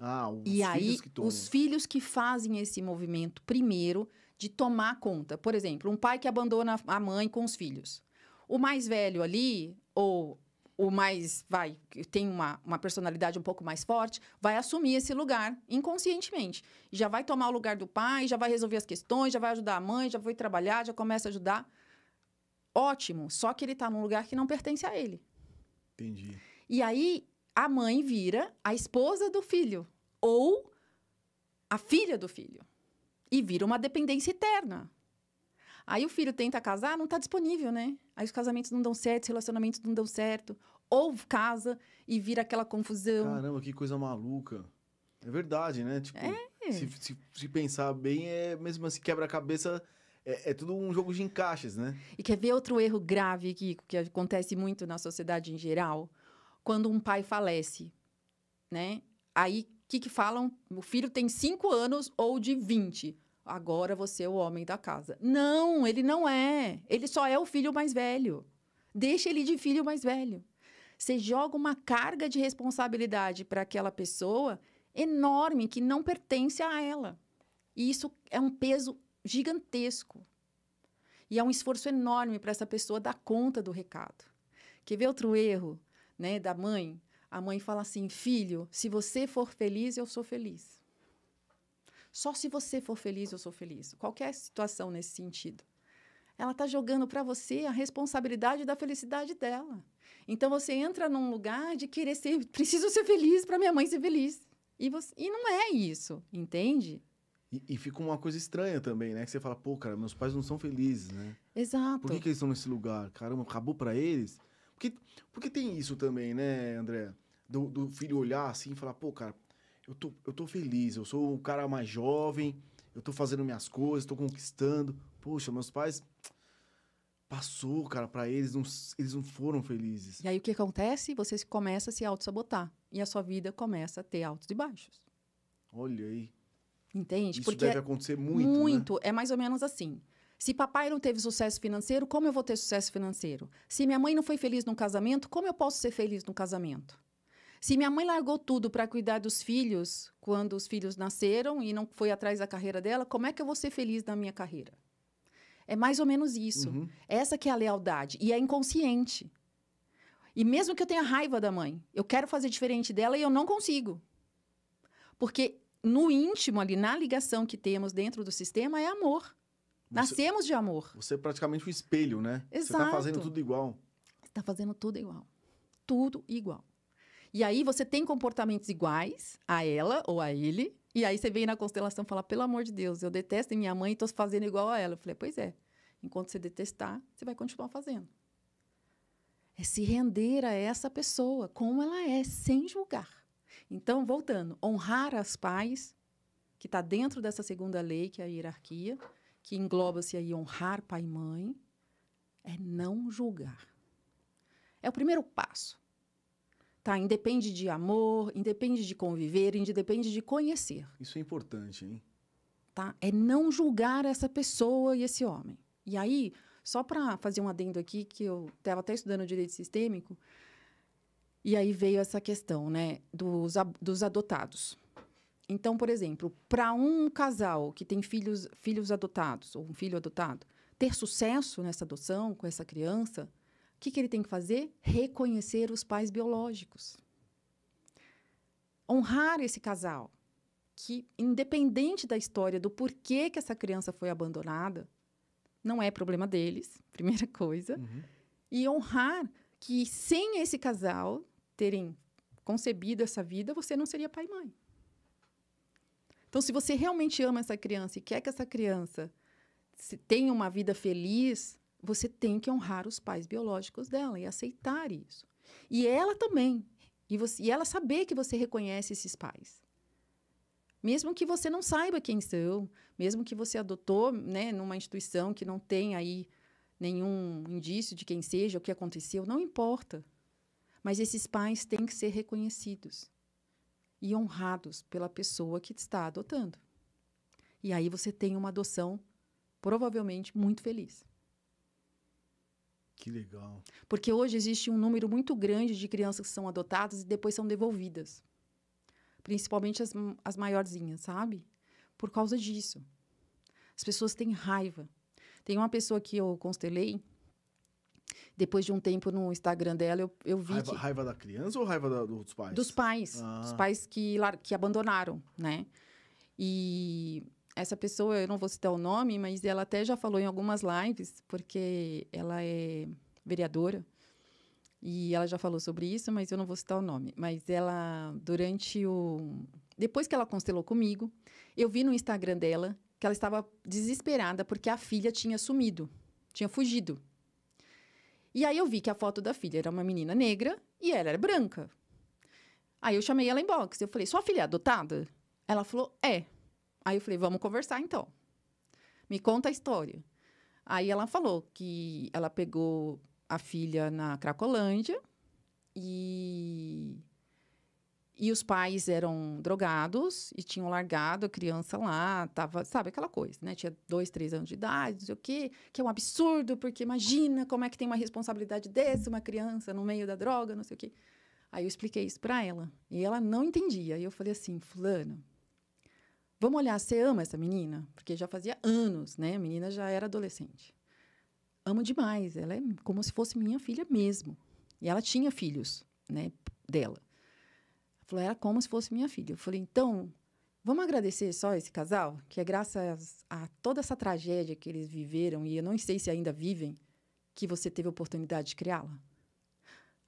Ah, os e aí, que tomam. os filhos que fazem esse movimento primeiro de tomar conta. Por exemplo, um pai que abandona a mãe com os filhos. O mais velho ali, ou o mais, vai, que tem uma, uma personalidade um pouco mais forte, vai assumir esse lugar inconscientemente. Já vai tomar o lugar do pai, já vai resolver as questões, já vai ajudar a mãe, já vai trabalhar, já começa a ajudar. Ótimo, só que ele está num lugar que não pertence a ele. Entendi. E aí a mãe vira a esposa do filho ou a filha do filho e vira uma dependência eterna. Aí o filho tenta casar, não está disponível, né? Aí os casamentos não dão certo, os relacionamentos não dão certo. Ou casa e vira aquela confusão. Caramba, que coisa maluca. É verdade, né? Tipo, É. se, se, se pensar bem, é mesmo assim, quebra-cabeça, é, é tudo um jogo de encaixes, né? E quer ver outro erro grave que, que acontece muito na sociedade em geral? Quando um pai falece, né? Aí, o que, que falam? O filho tem 5 anos ou de 20. Agora você é o homem da casa. Não, ele não é. Ele só é o filho mais velho. Deixa ele de filho mais velho. Você joga uma carga de responsabilidade para aquela pessoa enorme que não pertence a ela. E isso é um peso gigantesco. E é um esforço enorme para essa pessoa dar conta do recado. Quer ver outro erro né, da mãe? A mãe fala assim: filho, se você for feliz, eu sou feliz. Só se você for feliz, eu sou feliz. Qualquer situação nesse sentido. Ela está jogando para você a responsabilidade da felicidade dela. Então você entra num lugar de querer ser, preciso ser feliz para minha mãe ser feliz. E, você, e não é isso, entende? E, e, fica uma coisa estranha também, né? Que você fala, pô, cara, meus pais não são felizes, né? Exato. Por que, que eles estão nesse lugar? Caramba, acabou para eles? Porque, porque tem isso também, né, André? Do, do filho olhar assim e falar, pô, cara, eu tô, eu tô feliz, eu sou um cara mais jovem, eu tô fazendo minhas coisas, tô conquistando. Poxa, meus pais passou, cara, para eles, não, eles não foram felizes. E aí o que acontece? Você começa a se auto-sabotar. E a sua vida começa a ter altos e baixos. Olha aí. Entende? Isso Porque deve acontecer muito. Muito. Né? É mais ou menos assim. Se papai não teve sucesso financeiro, como eu vou ter sucesso financeiro? Se minha mãe não foi feliz no casamento, como eu posso ser feliz no casamento? Se minha mãe largou tudo para cuidar dos filhos quando os filhos nasceram e não foi atrás da carreira dela, como é que eu vou ser feliz na minha carreira? É mais ou menos isso. Uhum. Essa que é a lealdade. E é inconsciente. E mesmo que eu tenha raiva da mãe, eu quero fazer diferente dela e eu não consigo. Porque no íntimo ali, na ligação que temos dentro do sistema, é amor. Você, Nascemos de amor. Você é praticamente um espelho, né? Você Exato. tá fazendo tudo igual. Está fazendo tudo igual. Tudo igual. E aí você tem comportamentos iguais a ela ou a ele. E aí você vem na constelação e fala: pelo amor de Deus, eu detesto minha mãe e estou fazendo igual a ela. Eu falei: pois é. Enquanto você detestar, você vai continuar fazendo. É se render a essa pessoa, como ela é, sem julgar. Então, voltando, honrar as pais, que está dentro dessa segunda lei, que é a hierarquia, que engloba-se aí honrar pai e mãe, é não julgar. É o primeiro passo. Tá? Independe de amor, independe de conviver, independe de conhecer. Isso é importante, hein? Tá? É não julgar essa pessoa e esse homem. E aí, só para fazer um adendo aqui, que eu estava até estudando direito sistêmico, e aí veio essa questão né, dos, dos adotados. Então, por exemplo, para um casal que tem filhos, filhos adotados, ou um filho adotado, ter sucesso nessa adoção com essa criança, o que, que ele tem que fazer? Reconhecer os pais biológicos. honrar esse casal, que independente da história do porquê que essa criança foi abandonada, não é problema deles, primeira coisa, Uhum. e honrar que sem esse casal terem concebido essa vida, você não seria pai e mãe. Então, se você realmente ama essa criança e quer que essa criança tenha uma vida feliz, você tem que honrar os pais biológicos dela e aceitar isso. E ela também. E, você, e ela saber que você reconhece esses pais. Mesmo que você não saiba quem são, mesmo que você adotou né, numa instituição que não tem aí nenhum indício de quem seja, o que aconteceu, não importa. Mas esses pais têm que ser reconhecidos e honrados pela pessoa que está adotando. E aí você tem uma adoção provavelmente muito feliz. Que legal. Porque hoje existe um número muito grande de crianças que são adotadas e depois são devolvidas. Principalmente as, as maiorzinhas, sabe? Por causa disso. As pessoas têm raiva. Tem uma pessoa que eu constelei, depois de um tempo no Instagram dela, eu, eu vi Raiva, que... raiva da criança ou raiva da- dos pais? Dos pais. Ah. Dos pais que, que abandonaram, né? E essa pessoa, eu não vou citar o nome, mas ela até já falou em algumas lives, porque ela é vereadora. E ela já falou sobre isso, mas eu não vou citar o nome. Mas ela, durante o. Depois que ela constelou comigo, eu vi no Instagram dela que ela estava desesperada porque a filha tinha sumido, tinha fugido. E aí eu vi que a foto da filha era uma menina negra e ela era branca. Aí eu chamei ela em box. Eu falei, sua filha é adotada? Ela falou, é. Aí eu falei, vamos conversar então. Me conta a história. Aí ela falou que ela pegou a filha na Cracolândia e e os pais eram drogados e tinham largado a criança lá, tava, sabe aquela coisa, né? Tinha dois, três anos de idade, não sei o quê, que é um absurdo, porque imagina como é que tem uma responsabilidade dessa, uma criança no meio da droga, não sei o quê. Aí eu expliquei isso para ela e ela não entendia. E eu falei assim, fulano, vamos olhar, você ama essa menina? Porque já fazia anos, né? A menina já era adolescente. Amo demais, ela é como se fosse minha filha mesmo. E ela tinha filhos, né, dela. Falou, era como se fosse minha filha. Eu falei, então, vamos agradecer só esse casal, que é graças a toda essa tragédia que eles viveram, e eu não sei se ainda vivem, que você teve a oportunidade de criá-la.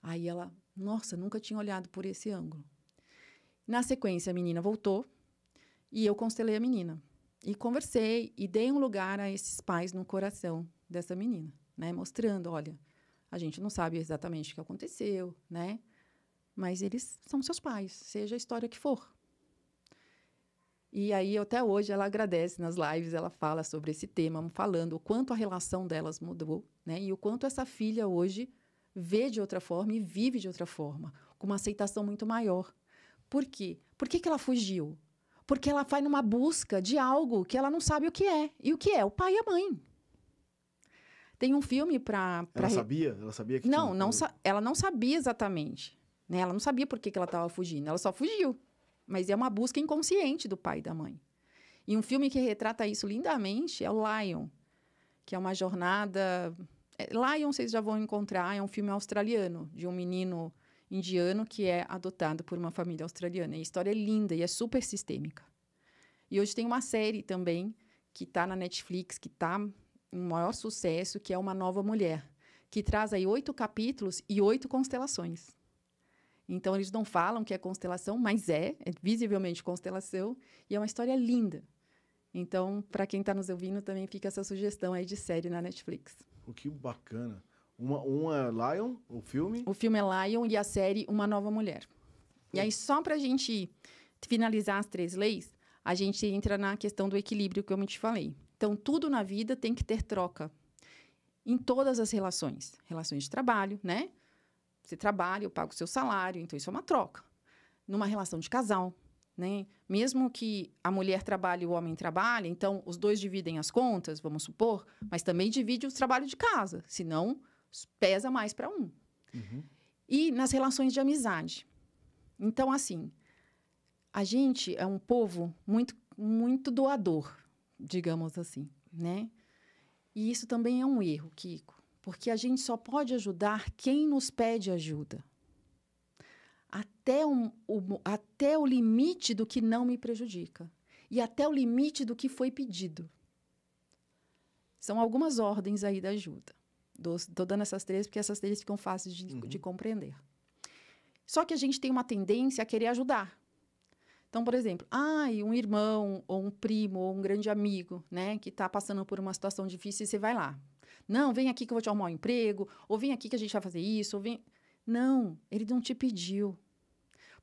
Aí ela, nossa, nunca tinha olhado por esse ângulo. Na sequência, a menina voltou e eu constelei a menina. E conversei e dei um lugar a esses pais no coração dessa menina, né? Mostrando, olha, a gente não sabe exatamente o que aconteceu, né? Mas eles são seus pais, seja a história que for. E aí, até hoje, ela agradece nas lives, ela fala sobre esse tema, falando o quanto a relação delas mudou, né? E o quanto essa filha hoje vê de outra forma e vive de outra forma, com uma aceitação muito maior. Por quê? Por que, que ela fugiu? Porque ela vai numa busca de algo que ela não sabe o que é. E o que é? O pai e a mãe. Tem um filme para. Ela sabia? Ela sabia que Não, tinha- não ela não sabia exatamente. Né? Ela não sabia por que, que ela estava fugindo. Ela só fugiu. Mas é uma busca inconsciente do pai e da mãe. E um filme que retrata isso lindamente é o Lion, que é uma jornada. é, Lion vocês já vão encontrar, é um filme australiano, de um menino indiano que é adotado por uma família australiana. E a história é linda e é super sistêmica. E hoje tem uma série também que está na Netflix, que está um maior sucesso, que é Uma Nova Mulher, que traz aí oito capítulos e oito constelações. Então, eles não falam que é constelação, mas é, é visivelmente constelação, e é uma história linda. Então, para quem está nos ouvindo, também fica essa sugestão aí de série na Netflix. Pô, que bacana. Uma, uma é Lion, o filme. O filme é Lion e a série Uma Nova Mulher. E aí, só para a gente finalizar as três leis, a gente entra na questão do equilíbrio que eu me te falei. Então, tudo na vida tem que ter troca. Em todas as relações. Relações de trabalho, né? Você trabalha, eu pago o seu salário, então isso é uma troca. Numa relação de casal, né? Mesmo que a mulher trabalhe e o homem trabalhe, então os dois dividem as contas, vamos supor, mas também divide o trabalho de casa, senão pesa mais para um. Uhum. E nas relações de amizade. Então, assim, a gente é um povo muito, muito doador, digamos assim, né? E isso também é um erro, Kiko, porque a gente só pode ajudar quem nos pede ajuda. até, um, o, até o limite do que não me prejudica e até o limite do que foi pedido. São algumas ordens aí da ajuda. Estou dando essas três porque essas três ficam fáceis de, uhum. de compreender. Só que a gente tem uma tendência a querer ajudar. Então, por exemplo, ah, um irmão, ou um primo, ou um grande amigo, né, que está passando por uma situação difícil e você vai lá. Não, vem aqui que eu vou te arrumar um emprego, ou vem aqui que a gente vai fazer isso, ou vem. Não, ele não te pediu.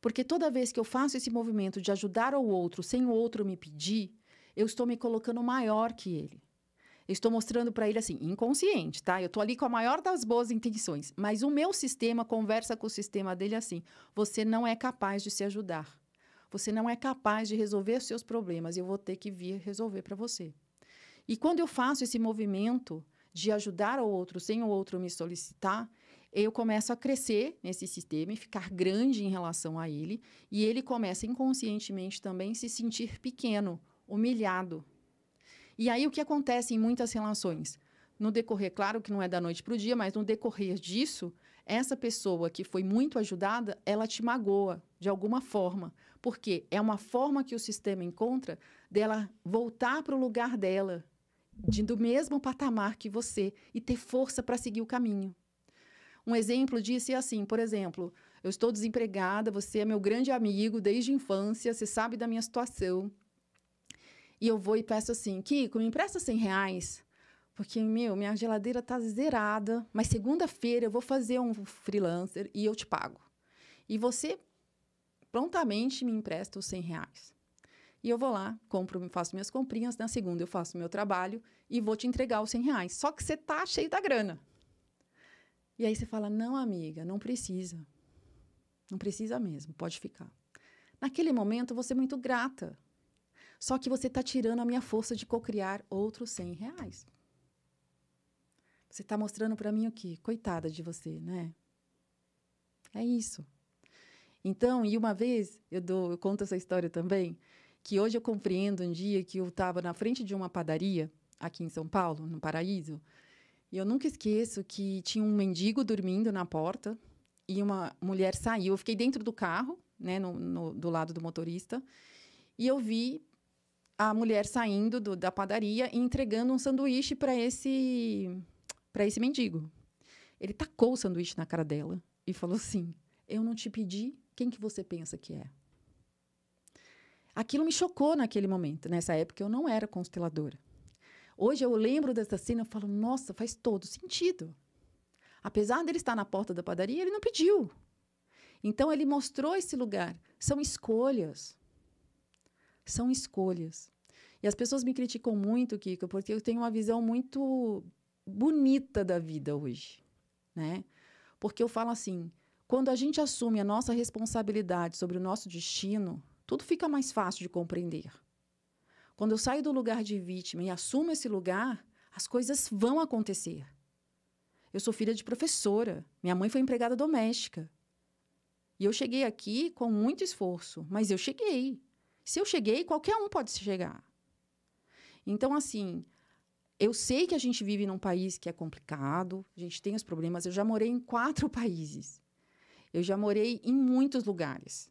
Porque toda vez que eu faço esse movimento de ajudar o outro sem o outro me pedir, eu estou me colocando maior que ele. Eu estou mostrando para ele assim, inconsciente, tá? Eu estou ali com a maior das boas intenções, mas o meu sistema conversa com o sistema dele assim: você não é capaz de se ajudar. Você não é capaz de resolver os seus problemas eu vou ter que vir resolver para você. E quando eu faço esse movimento de ajudar o outro sem o outro me solicitar, eu começo a crescer nesse sistema e ficar grande em relação a ele, e ele começa inconscientemente também se sentir pequeno, humilhado. E aí o que acontece em muitas relações? No decorrer, claro que não é da noite para o dia, mas no decorrer disso, essa pessoa que foi muito ajudada, ela te magoa de alguma forma, porque é uma forma que o sistema encontra dela voltar para o lugar dela, de, do mesmo patamar que você e ter força para seguir o caminho. Um exemplo disso é assim, por exemplo, eu estou desempregada, você é meu grande amigo desde a infância, você sabe da minha situação. E eu vou e peço assim, Kiko, me empresta 100 reais, porque, meu, minha geladeira tá zerada, mas segunda-feira eu vou fazer um freelancer e eu te pago. E você prontamente me empresta os 100 reais. E eu vou lá, compro, faço minhas comprinhas, na segunda eu faço meu trabalho e vou te entregar os 100 reais. Só que você tá cheio da grana. E aí você fala: não, amiga, não precisa. Não precisa mesmo, pode ficar. Naquele momento, você é muito grata. Só que você está tirando a minha força de cocriar outros 100 reais. Você está mostrando para mim o quê? Coitada de você, né? É isso. Então, e uma vez, eu, dou, eu conto essa história também, que hoje eu compreendo um dia que eu estava na frente de uma padaria, aqui em São Paulo, no Paraíso, e eu nunca esqueço que tinha um mendigo dormindo na porta e uma mulher saiu. Eu fiquei dentro do carro, né, no, no do lado do motorista, e eu vi a mulher saindo do, da padaria e entregando um sanduíche para esse para esse mendigo. Ele tacou o sanduíche na cara dela e falou assim: "Eu não te pedi, quem que você pensa que é?" Aquilo me chocou naquele momento. Nessa época eu não era consteladora. Hoje eu lembro dessa cena e falo, nossa, faz todo sentido. Apesar dele estar na porta da padaria, ele não pediu. Então ele mostrou esse lugar. São escolhas. São escolhas. E as pessoas me criticam muito, Kiko, porque eu tenho uma visão muito bonita da vida hoje, né? Porque eu falo assim, quando a gente assume a nossa responsabilidade sobre o nosso destino, tudo fica mais fácil de compreender. Quando eu saio do lugar de vítima e assumo esse lugar, as coisas vão acontecer. Eu sou filha de professora, minha mãe foi empregada doméstica. E eu cheguei aqui com muito esforço, mas eu cheguei. Se eu cheguei, qualquer um pode chegar. Então, assim, eu sei que a gente vive num país que é complicado, a gente tem os problemas. Eu já morei em quatro países. Eu já morei em muitos lugares.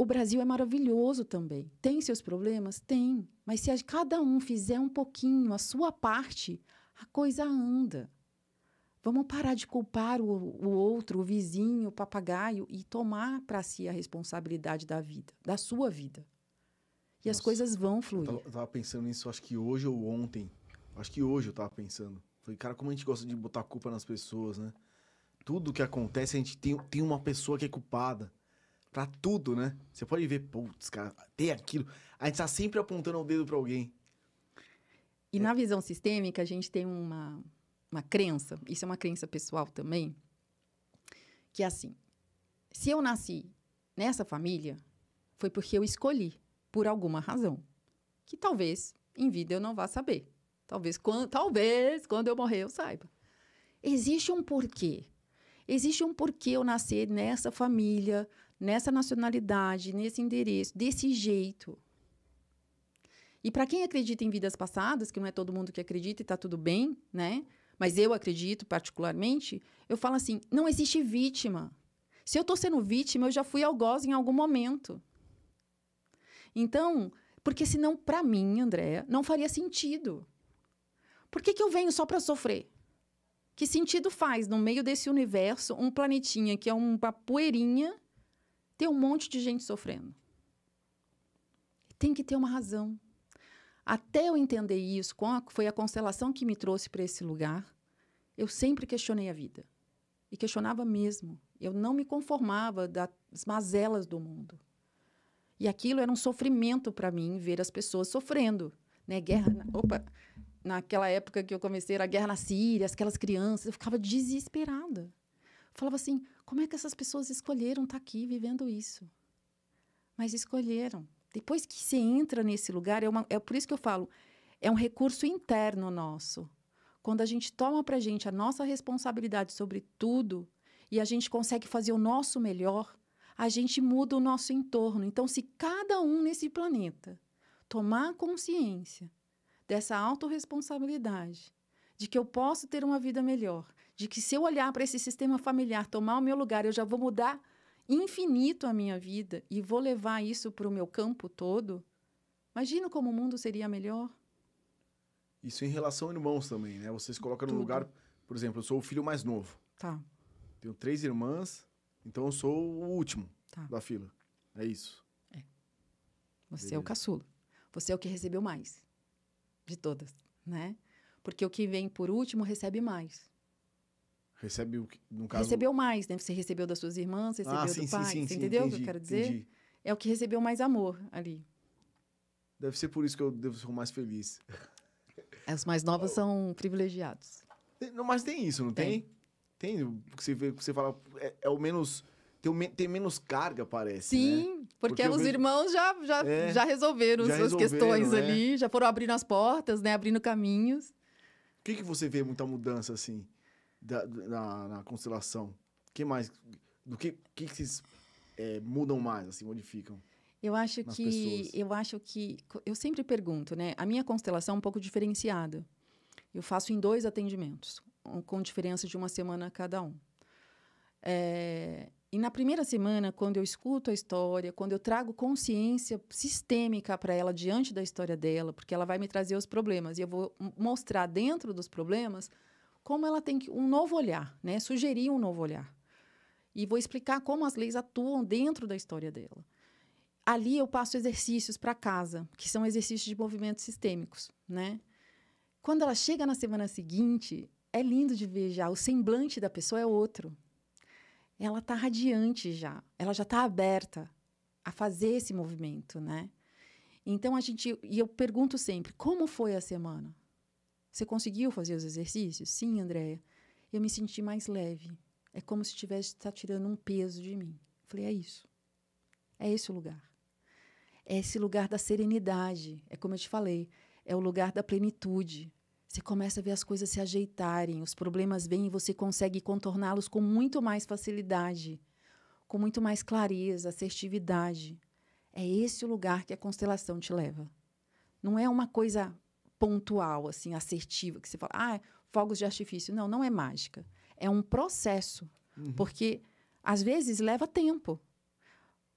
O Brasil é maravilhoso também. Tem seus problemas? Tem. Mas se cada um fizer um pouquinho a sua parte, a coisa anda. Vamos parar de culpar o, o outro, o vizinho, o papagaio e tomar para si a responsabilidade da vida, da sua vida. E Nossa, as coisas vão fluir. Eu tava, eu tava, pensando nisso, acho que hoje ou ontem. Acho que hoje eu tava pensando. Falei, cara, como a gente gosta de botar culpa nas pessoas, né? Tudo que acontece, a gente tem, tem uma pessoa que é culpada para tudo, né? Você pode ver, putz, cara, tem aquilo. A gente tá sempre apontando o dedo para alguém. E é. na visão sistêmica, a gente tem uma, uma crença, isso é uma crença pessoal também, que é assim: se eu nasci nessa família, foi porque eu escolhi, por alguma razão. Que talvez em vida eu não vá saber. Talvez quando, talvez, quando eu morrer eu saiba. Existe um porquê. Existe um porquê eu nascer nessa família, nessa nacionalidade, nesse endereço, desse jeito. E para quem acredita em vidas passadas, que não é todo mundo que acredita e está tudo bem, né? Mas eu acredito particularmente, eu falo assim: não existe vítima. Se eu estou sendo vítima, eu já fui algoz em algum momento. Então, porque senão, para mim, Andréa, não faria sentido. Por que, que eu venho só para sofrer? Que sentido faz, no meio desse universo, um planetinha que é uma poeirinha, ter um monte de gente sofrendo? Tem que ter uma razão. Até eu entender isso, foi a constelação que me trouxe para esse lugar, eu sempre questionei a vida. E questionava mesmo. Eu não me conformava das mazelas do mundo. E aquilo era um sofrimento para mim, ver as pessoas sofrendo. Né? Guerra. Opa! Naquela época que eu comecei, era a guerra na Síria, aquelas crianças, eu ficava desesperada. Falava assim: como é que essas pessoas escolheram estar tá aqui vivendo isso? Mas escolheram. Depois que você entra nesse lugar, é, uma, é por isso que eu falo, é um recurso interno nosso. Quando a gente toma para a gente a nossa responsabilidade sobre tudo e a gente consegue fazer o nosso melhor, a gente muda o nosso entorno. Então, se cada um nesse planeta tomar consciência dessa autorresponsabilidade, de que eu posso ter uma vida melhor, de que se eu olhar para esse sistema familiar, tomar o meu lugar, eu já vou mudar infinito a minha vida e vou levar isso para o meu campo todo, imagina como o mundo seria melhor. Isso em relação a irmãos também, né? Vocês colocam no lugar, por exemplo, eu sou o filho mais novo. Tá. Tenho três irmãs, então eu sou o último tá. da fila. É isso. É. Você Beleza. é o caçula. Você é o que recebeu mais de todas, né? Porque o que vem por último recebe mais. Recebe o no caso... Recebeu mais, né? Você recebeu das suas irmãs, recebeu ah, sim, do pai. Sim, sim, você entendeu entendi, o que eu quero dizer? Entendi. É o que recebeu mais amor ali. Deve ser por isso que eu devo ser mais feliz. Os mais novos são privilegiados. Não, mas tem isso, não tem? Tem. tem você, vê, você fala, é, é o menos. Tem, tem, menos carga, parece. Sim, né? porque, porque os vejo... irmãos já, já, é, já resolveram já suas questões né? ali, já foram abrindo as portas, né? Abrindo caminhos. O que, que você vê muita mudança, assim? Da, na, na constelação? que mais? Do que, que, que vocês é, mudam mais, assim, modificam? Eu acho que pessoas? eu acho que eu sempre pergunto, né? A minha constelação é um pouco diferenciada. Eu faço em dois atendimentos, com diferença de uma semana cada um. É, e na primeira semana, quando eu escuto a história, quando eu trago consciência sistêmica para ela diante da história dela, porque ela vai me trazer os problemas e eu vou mostrar dentro dos problemas como ela tem um novo olhar, né? Sugerir um novo olhar. E vou explicar como as leis atuam dentro da história dela. Ali eu passo exercícios para casa, que são exercícios de movimentos sistêmicos, né? Quando ela chega na semana seguinte, é lindo de ver já, o semblante da pessoa é outro. Ela está radiante já, ela já está aberta a fazer esse movimento, né? Então a gente, e eu pergunto sempre, como foi a semana? Você conseguiu fazer os exercícios? Sim, Andréia. Eu me senti mais leve. É como se tivesse tá tirando um peso de mim. Falei, é isso. É esse o lugar. É esse lugar da serenidade. É como eu te falei, é o lugar da plenitude. Você começa a ver as coisas se ajeitarem, os problemas vêm e você consegue contorná-los com muito mais facilidade, com muito mais clareza, assertividade. É esse o lugar que a constelação te leva. Não é uma coisa pontual, assim, assertiva, que você fala, ah, fogos de artifício. Não, não é mágica. É um processo. Uhum. Porque, às vezes, leva tempo.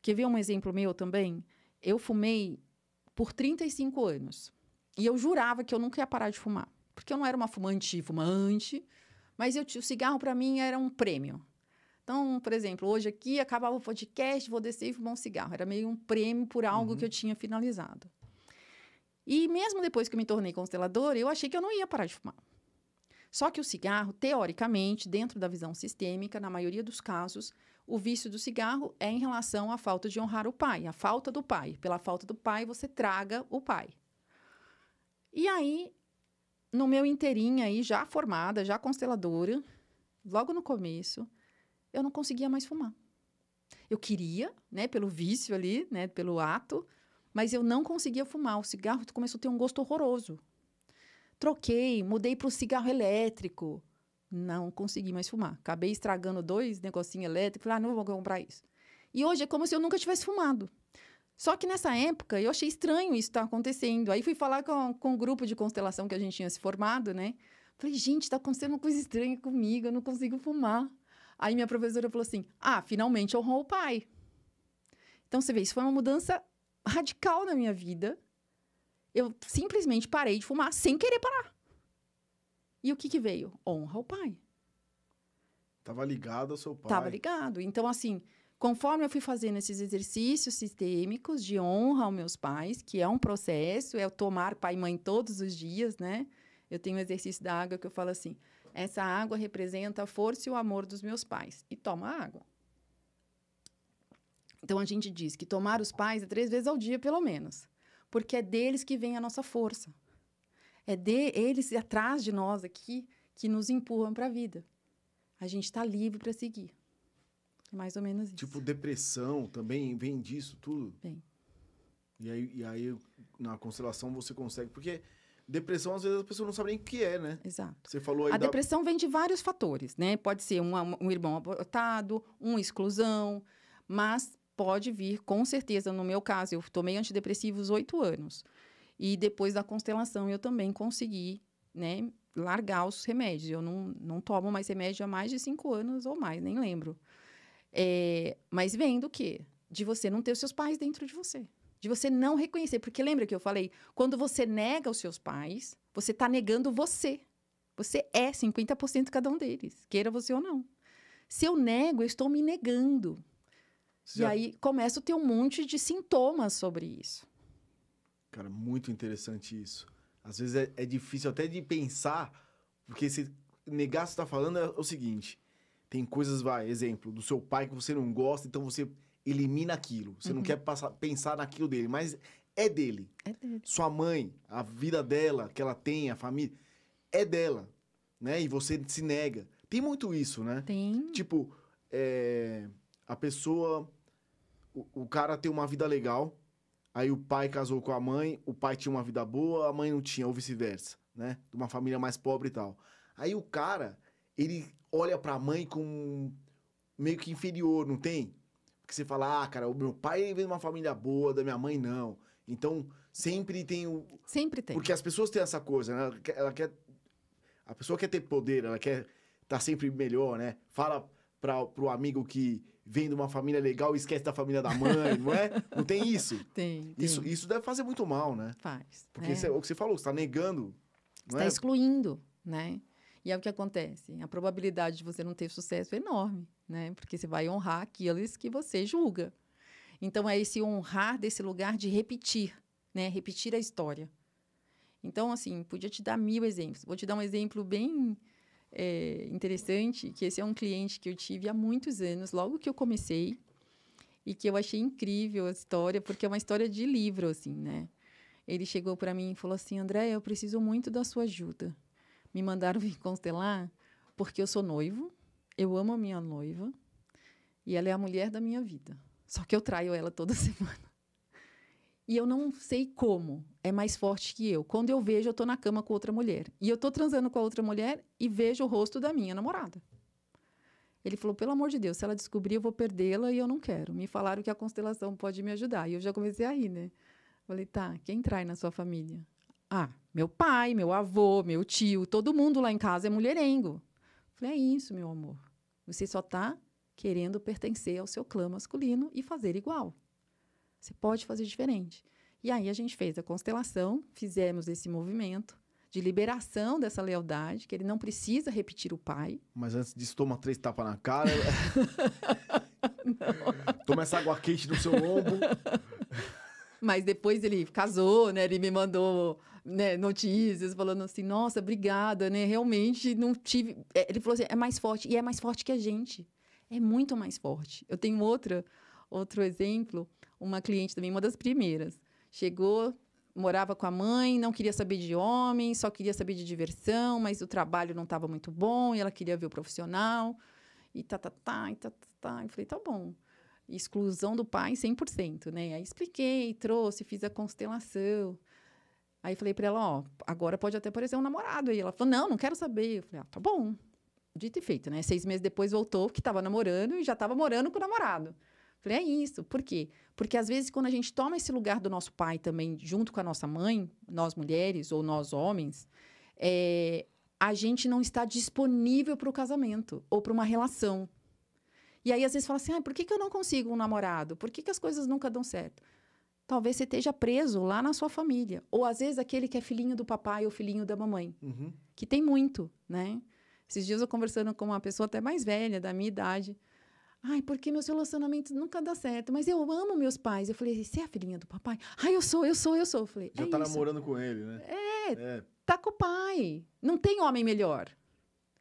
Quer ver um exemplo meu também? Eu fumei por 35 anos. E eu jurava que eu nunca ia parar de fumar. Porque eu não era uma fumante fumante, mas eu, o cigarro para mim era um prêmio. Então, por exemplo, hoje aqui acabava o podcast, vou descer e fumar um cigarro. Era meio um prêmio por algo uhum. que eu tinha finalizado. E mesmo depois que eu me tornei consteladora, eu achei que eu não ia parar de fumar. Só que o cigarro, teoricamente, dentro da visão sistêmica, na maioria dos casos, o vício do cigarro é em relação à falta de honrar o pai, a falta do pai. Pela falta do pai, você traga o pai. E aí, no meu inteirinho aí, já formada, já consteladora, logo no começo, eu não conseguia mais fumar. Eu queria, né, pelo vício ali, né, pelo ato, mas eu não conseguia fumar. O cigarro começou a ter um gosto horroroso. Troquei, mudei para o cigarro elétrico. Não consegui mais fumar. Acabei estragando dois negocinhos elétricos. Falei, ah, não vou comprar isso. E hoje é como se eu nunca tivesse fumado. Só que nessa época eu achei estranho isso estar tá acontecendo. Aí fui falar com, com o grupo de constelação que a gente tinha se formado, né? Falei, gente, está acontecendo uma coisa estranha comigo, eu não consigo fumar. Aí minha professora falou assim: ah, finalmente honrou o pai. Então você vê, isso foi uma mudança radical na minha vida. Eu simplesmente parei de fumar sem querer parar. E o que, que veio? Honra o pai. Tava ligado ao seu pai. Tava ligado. Então, assim, conforme eu fui fazendo esses exercícios sistêmicos de honra aos meus pais, que é um processo, é o tomar pai e mãe todos os dias, né? Eu tenho um exercício da água que eu falo assim: essa água representa a força e o amor dos meus pais. E toma água. Então a gente diz que tomar os pais é três vezes ao dia, pelo menos. Porque é deles que vem a nossa força. É de eles atrás de nós aqui que nos empurram para a vida. A gente está livre para seguir. É mais ou menos isso. Tipo, depressão também vem disso tudo? Vem. E aí, e aí, na constelação, você consegue. Porque depressão, às vezes, a pessoa não sabe nem o que é, né? Exato. Você falou aí A da... depressão vem de vários fatores, né? Pode ser um, um irmão abortado, uma exclusão, mas pode vir, com certeza, no meu caso, eu tomei antidepressivos oito anos. E depois da constelação, eu também consegui, né, largar os remédios. Eu não, não tomo mais remédio há mais de cinco anos ou mais, nem lembro. É, mas vem do quê? De você não ter os seus pais dentro de você. De você não reconhecer. Porque lembra que eu falei? Quando você nega os seus pais, você está negando você. Você é 50% cada um deles, queira você ou não. Se eu nego, eu estou me negando. Você E já- aí começa a ter um monte de sintomas sobre isso. Cara, muito interessante isso. Às vezes é, é difícil até de pensar, porque se negar o que você tá falando é o seguinte: tem coisas, vai, exemplo, do seu pai que você não gosta, então você elimina aquilo. Você não Uhum. quer passar, pensar naquilo dele, mas é dele. É dele. Sua mãe, a vida dela, que ela tem, a família, é dela, né? E você se nega. Tem muito isso, né? Tem. Tipo, é, a pessoa. O, o cara tem uma vida legal, aí o pai casou com a mãe, o pai tinha uma vida boa, a mãe não tinha, ou vice-versa, né? De uma família mais pobre e tal. Aí o cara, ele olha pra mãe com meio que inferior, não tem? Porque você fala, ah, cara, o meu pai vem de uma família boa, da minha mãe não. Então, sempre tem o, Sempre tem. porque as pessoas têm essa coisa, né? Ela quer, ela quer- A pessoa quer ter poder, ela quer estar sempre melhor, né? Fala pra, pro amigo que vem de uma família legal e esquece da família da mãe, não é? Não tem isso? Tem, tem. Isso, isso deve fazer muito mal, né? faz. Porque é. o que você falou, você tá negando. Está é? excluindo, né? E é o que acontece. A probabilidade de você não ter sucesso é enorme, né? Porque você vai honrar aqueles que você julga. Então é esse honrar desse lugar de repetir, né? Repetir a história. Então, assim, podia te dar mil exemplos. Vou te dar um exemplo bem é, interessante, que esse é um cliente que eu tive há muitos anos, logo que eu comecei, e que eu achei incrível a história, porque é uma história de livro, assim, né? Ele chegou para mim e falou assim: André, eu preciso muito da sua ajuda. Me mandaram vir constelar porque eu sou noivo, eu amo a minha noiva e ela é a mulher da minha vida. Só que eu traio ela toda semana. E eu não sei como é mais forte que eu. Quando eu vejo, eu tô na cama com outra mulher. E eu tô transando com a outra mulher e vejo o rosto da minha namorada. Ele falou: pelo amor de Deus, se ela descobrir, eu vou perdê-la e eu não quero. Me falaram que a constelação pode me ajudar. E eu já comecei a rir, né? Falei, tá, quem trai na sua família? Ah, meu pai, meu avô, meu tio, todo mundo lá em casa é mulherengo. Falei, é isso, meu amor. Você só tá querendo pertencer ao seu clã masculino e fazer igual. Você pode fazer diferente. E aí a gente fez a constelação, fizemos esse movimento de liberação dessa lealdade, que ele não precisa repetir o pai. Mas antes disso, toma três tapas na cara. toma essa água quente no seu ombro. Mas depois ele casou, né? Ele me mandou né, notícias falando assim, nossa, obrigada, né? Realmente não tive. É, Ele falou assim, é mais forte. E é mais forte que a gente. É muito mais forte. Eu tenho outra, outro exemplo, uma cliente também, uma das primeiras. Chegou, morava com a mãe, não queria saber de homem, só queria saber de diversão, mas o trabalho não estava muito bom e ela queria ver o profissional. E tá, tá, tá, e tá, tá, tá. Eu falei, tá bom exclusão do pai 100%, né? Aí expliquei, trouxe, fiz a constelação. Aí falei para ela, ó, agora pode até aparecer um namorado aí. Ela falou, não, não quero saber. Eu falei, ah, tá bom. Dito e feito, né? Seis meses depois voltou, que estava namorando e já estava morando com o namorado. Falei, é isso. Por quê? Porque às vezes quando a gente toma esse lugar do nosso pai também, junto com a nossa mãe, nós mulheres ou nós homens, é, a gente não está disponível para o casamento ou para uma relação. E aí, às vezes, fala assim: ah, por que, que eu não consigo um namorado? Por que, que as coisas nunca dão certo? Talvez você esteja preso lá na sua família. Ou, às vezes, aquele que é filhinho do papai ou filhinho da mamãe. Uhum. Que tem muito, né? Esses dias eu conversando com uma pessoa até mais velha, da minha idade. Ai, porque meus relacionamentos nunca dão certo. Mas eu amo meus pais. Eu falei, você é a filhinha do papai? Ai, eu sou, eu sou, eu sou. Eu falei, Já é tá isso. namorando com ele, né? É, É. tá com o pai. Não tem homem melhor.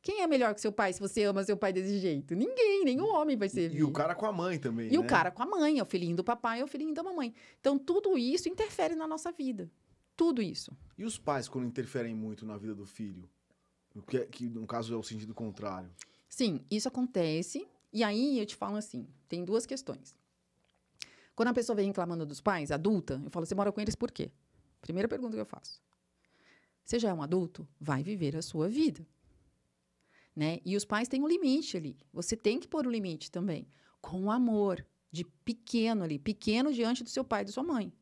Quem é melhor que seu pai se você ama seu pai desse jeito? Ninguém, nenhum homem vai ser. E o cara com a mãe também. E o né? cara com a mãe, é o filhinho do papai, é o filhinho da mamãe. Então, tudo isso interfere na nossa vida. Tudo isso. E os pais quando interferem muito na vida do filho? O que, é- que no caso é o sentido contrário. Sim, isso acontece. E aí eu te falo assim: tem duas questões. Quando a pessoa vem reclamando dos pais, adulta, eu falo: você mora com eles por quê? Primeira pergunta que eu faço. Você já é um adulto? Vai viver a sua vida. Né? E os pais têm um limite ali. Você tem que pôr um limite também. Com amor. De pequeno ali. Pequeno diante do seu pai e da sua mãe.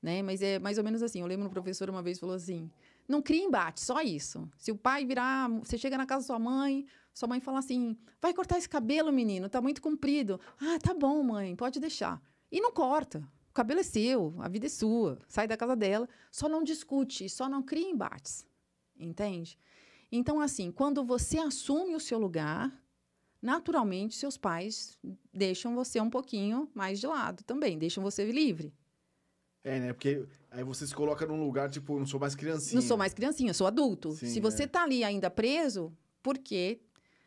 Né? Mas é mais ou menos assim. Eu lembro um professor uma vez falou assim: não cria embate, só isso. Se o pai virar, você chega na casa da sua mãe, sua mãe fala assim: vai cortar esse cabelo, menino, tá muito comprido. Ah, tá bom, mãe, pode deixar. E não corta. O cabelo é seu, a vida é sua. Sai da casa dela, só não discute, só não cria embates. Entende? Então, assim, quando você assume o seu lugar, naturalmente seus pais deixam você um pouquinho mais de lado também, deixam você livre. É, né? Porque aí você se coloca num lugar, tipo, não sou mais criancinha. Não sou mais criancinha, sou adulto. Sim, Se você é. tá ali ainda preso, por quê?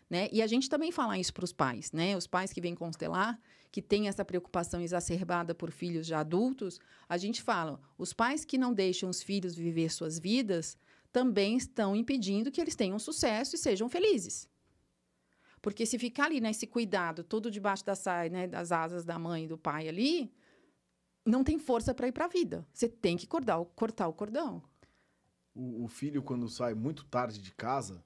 Né? E a gente também fala isso para os pais, né? Os pais que vêm constelar, que têm essa preocupação exacerbada por filhos já adultos, a gente fala, os pais que não deixam os filhos viver suas vidas também estão impedindo que eles tenham sucesso e sejam felizes. Porque se ficar ali nesse cuidado, todo debaixo da saia, né, das asas da mãe e do pai ali, não tem força para ir para a vida. Você tem que cortar o, cortar o cordão. O, o filho, quando sai muito tarde de casa,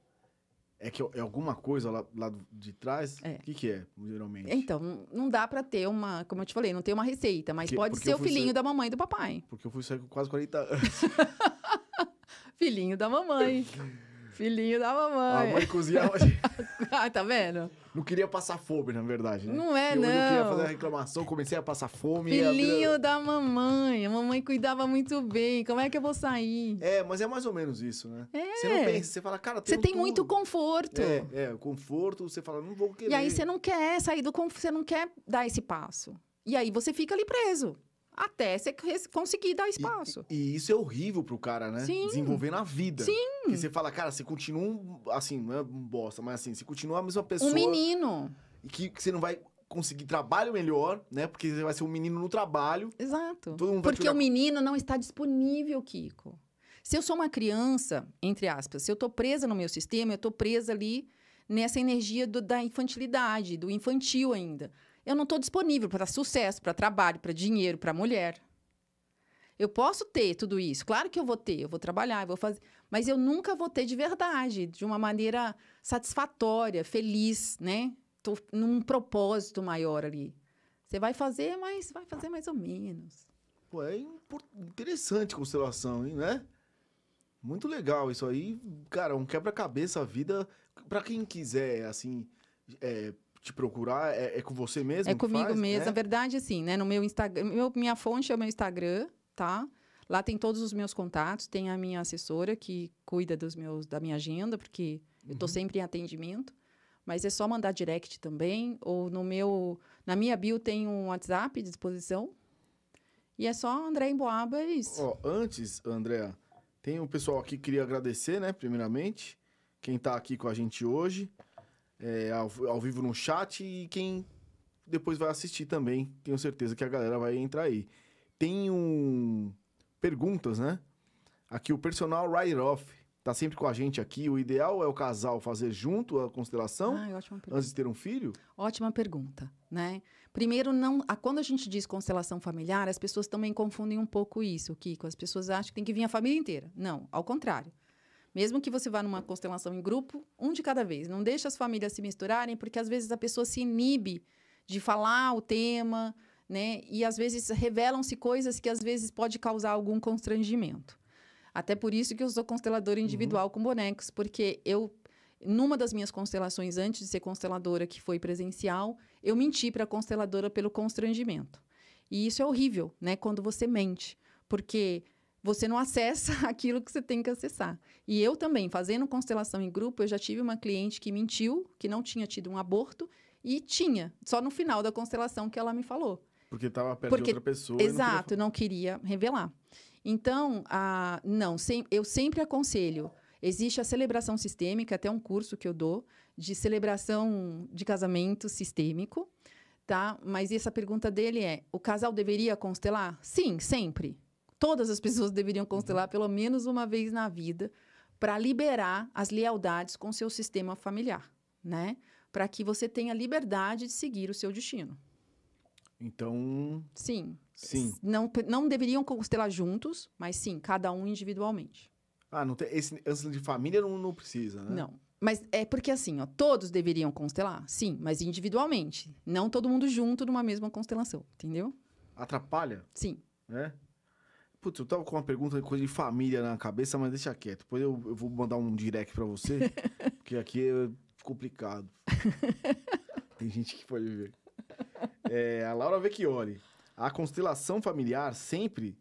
é que é alguma coisa lá, lá de trás? É. O que, que é, geralmente? Então, não- dá pra ter uma, como eu te falei, não tem uma receita, mas Porque- pode ser o filhinho ser- da mamãe e do papai. Porque eu fui sair com quase 40 anos. Filhinho da mamãe. filhinho da A mamãe. mãe cozinhava. Ah, tá vendo? Não queria passar fome, na verdade, né? Não é, eu, Eu queria não. fazer a reclamação, comecei a passar fome. e a Filhinho da mamãe. A mamãe cuidava muito bem. Como é que eu vou sair? É, mas é mais ou menos isso, né? É. Você não pensa, você fala, cara, Você tem tudo. muito conforto. É, é, conforto, você fala, não vou querer. E aí você não quer sair do conforto, você não quer dar esse passo. E aí você fica ali preso. Até você conseguir dar espaço. E, e isso é horrível pro cara, né? Sim. Desenvolver na vida. Sim. Porque você fala, cara, você continua um, assim, não é um bosta, mas assim, você continua a mesma pessoa. Um menino. E que, que você não vai conseguir trabalho melhor, né? Porque você vai ser um menino no trabalho. Exato. Porque o menino não está disponível, Kiko. Se eu sou uma criança, entre aspas, se eu estou presa no meu sistema, eu estou presa ali nessa energia do- da infantilidade, do infantil ainda. Eu não estou disponível para sucesso, para trabalho, para dinheiro, para mulher. Eu posso ter tudo isso, claro que eu vou ter, eu vou trabalhar, eu vou fazer, mas eu nunca vou ter de verdade, de uma maneira satisfatória, feliz, né? Tô num propósito maior ali. Você vai fazer, mas vai fazer mais ou menos. Pô, é interessante constelação, hein, né? Muito legal isso aí. Cara, um quebra-cabeça a vida. Pra quem quiser, assim, é, te procurar, é, é com você mesmo? É comigo faz? mesmo. É? Na verdade, assim, né? No meu Instagram, meu- minha fonte é o meu Instagram, tá? Lá tem todos os meus contatos, tem a minha assessora que cuida dos meus, da minha agenda, porque eu tô Uhum. sempre em atendimento. Mas é só mandar direct também, ou no meu, na minha bio tem um WhatsApp à disposição. E é só André Emboaba, é isso. Ó, antes, André, tem um pessoal aqui que queria agradecer, né, primeiramente. Quem tá aqui com a gente hoje, é, ao, ao vivo no chat e quem depois vai assistir também. Tenho certeza que a galera vai entrar aí. Tem um... perguntas, né? Aqui o personal write-off tá sempre com a gente aqui. O ideal é o casal fazer junto a constelação antes de ter um filho? Ótima pergunta, né? Primeiro, não, a- quando a gente diz constelação familiar, as pessoas também confundem um pouco isso, Kiko. As pessoas acham que tem que vir a família inteira. Não, ao contrário. Mesmo que você vá numa constelação em grupo, um de cada vez. Não deixa as famílias se misturarem, porque às vezes a pessoa se inibe de falar o tema, né? E às vezes revelam-se coisas que às vezes pode causar algum constrangimento. Até por isso que eu sou consteladora individual com bonecos, porque eu Numa das minhas constelações, antes de ser consteladora, que foi presencial, eu menti para a consteladora pelo constrangimento. E isso é horrível, né? Quando você mente. Porque você não acessa aquilo que você tem que acessar. E eu também, fazendo constelação em grupo, eu já tive uma cliente que mentiu, que não tinha tido um aborto, e tinha, só no final da constelação que ela me falou. Porque estava perto Porque- de outra pessoa. Exato, não queria revelar. Então, a, não, sem- eu sempre aconselho. Existe a celebração sistêmica, até um curso que eu dou de celebração de casamento sistêmico, tá? Mas essa pergunta dele é: o casal deveria constelar? Sim, sempre. Todas as pessoas deveriam constelar pelo menos uma vez na vida para liberar as lealdades com seu sistema familiar, né? Para que você tenha liberdade de seguir o seu destino. Então, Sim. sim. Não, não deveriam constelar juntos, mas sim, cada um individualmente. Ah, não tem, esse ângulo de família não, não precisa, né? Não. Mas é porque assim, ó, todos deveriam constelar? Sim, mas individualmente. Não todo mundo junto numa mesma constelação, entendeu? Atrapalha, Sim. né? Putz, eu tava com uma pergunta, coisa de família na cabeça, mas deixa quieto. Depois eu, eu vou mandar um direct pra você, porque aqui é complicado. Tem gente que pode ver. É, a Laura Vecchioli. A constelação familiar sempre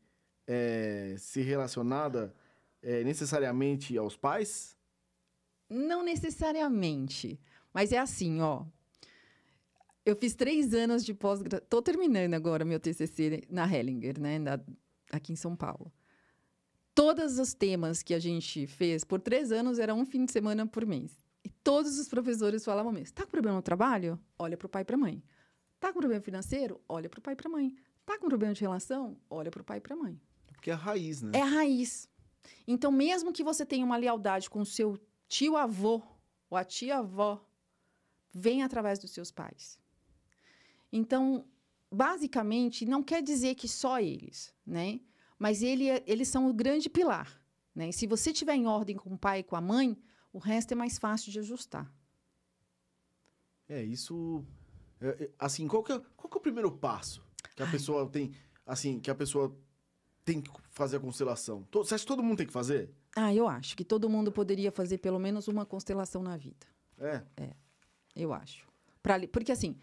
é, se relacionada é, necessariamente aos pais? Não necessariamente. Mas é assim, ó. Eu fiz três anos de pós-graduação. Tô terminando agora meu TCC na Hellinger, né? na- aqui em São Paulo. Todos os temas que a gente fez por três anos era um fim de semana por mês. E todos os professores falavam mesmo: tá com problema no trabalho? Olha para o pai e para a mãe. Tá com problema financeiro? Olha para o pai e para a mãe. Tá com problema de relação? Olha para o pai e para a mãe. Porque é a raiz, né? É a raiz. Então, mesmo que você tenha uma lealdade com o seu tio-avô ou a tia-avó, vem através dos seus pais. Então, basicamente, não quer dizer que só eles, né? Mas ele é- eles são o grande pilar, né? E se você tiver em ordem com o pai e com a mãe, o resto é mais fácil de ajustar. É, isso. é, é, assim, qual que, é, qual que é o primeiro passo que a pessoa tem. Assim, que a pessoa tem que fazer a constelação? Você acha que todo mundo tem que fazer? Ah, eu acho que todo mundo poderia fazer pelo menos uma constelação na vida. É. Eu acho. Pra porque, assim,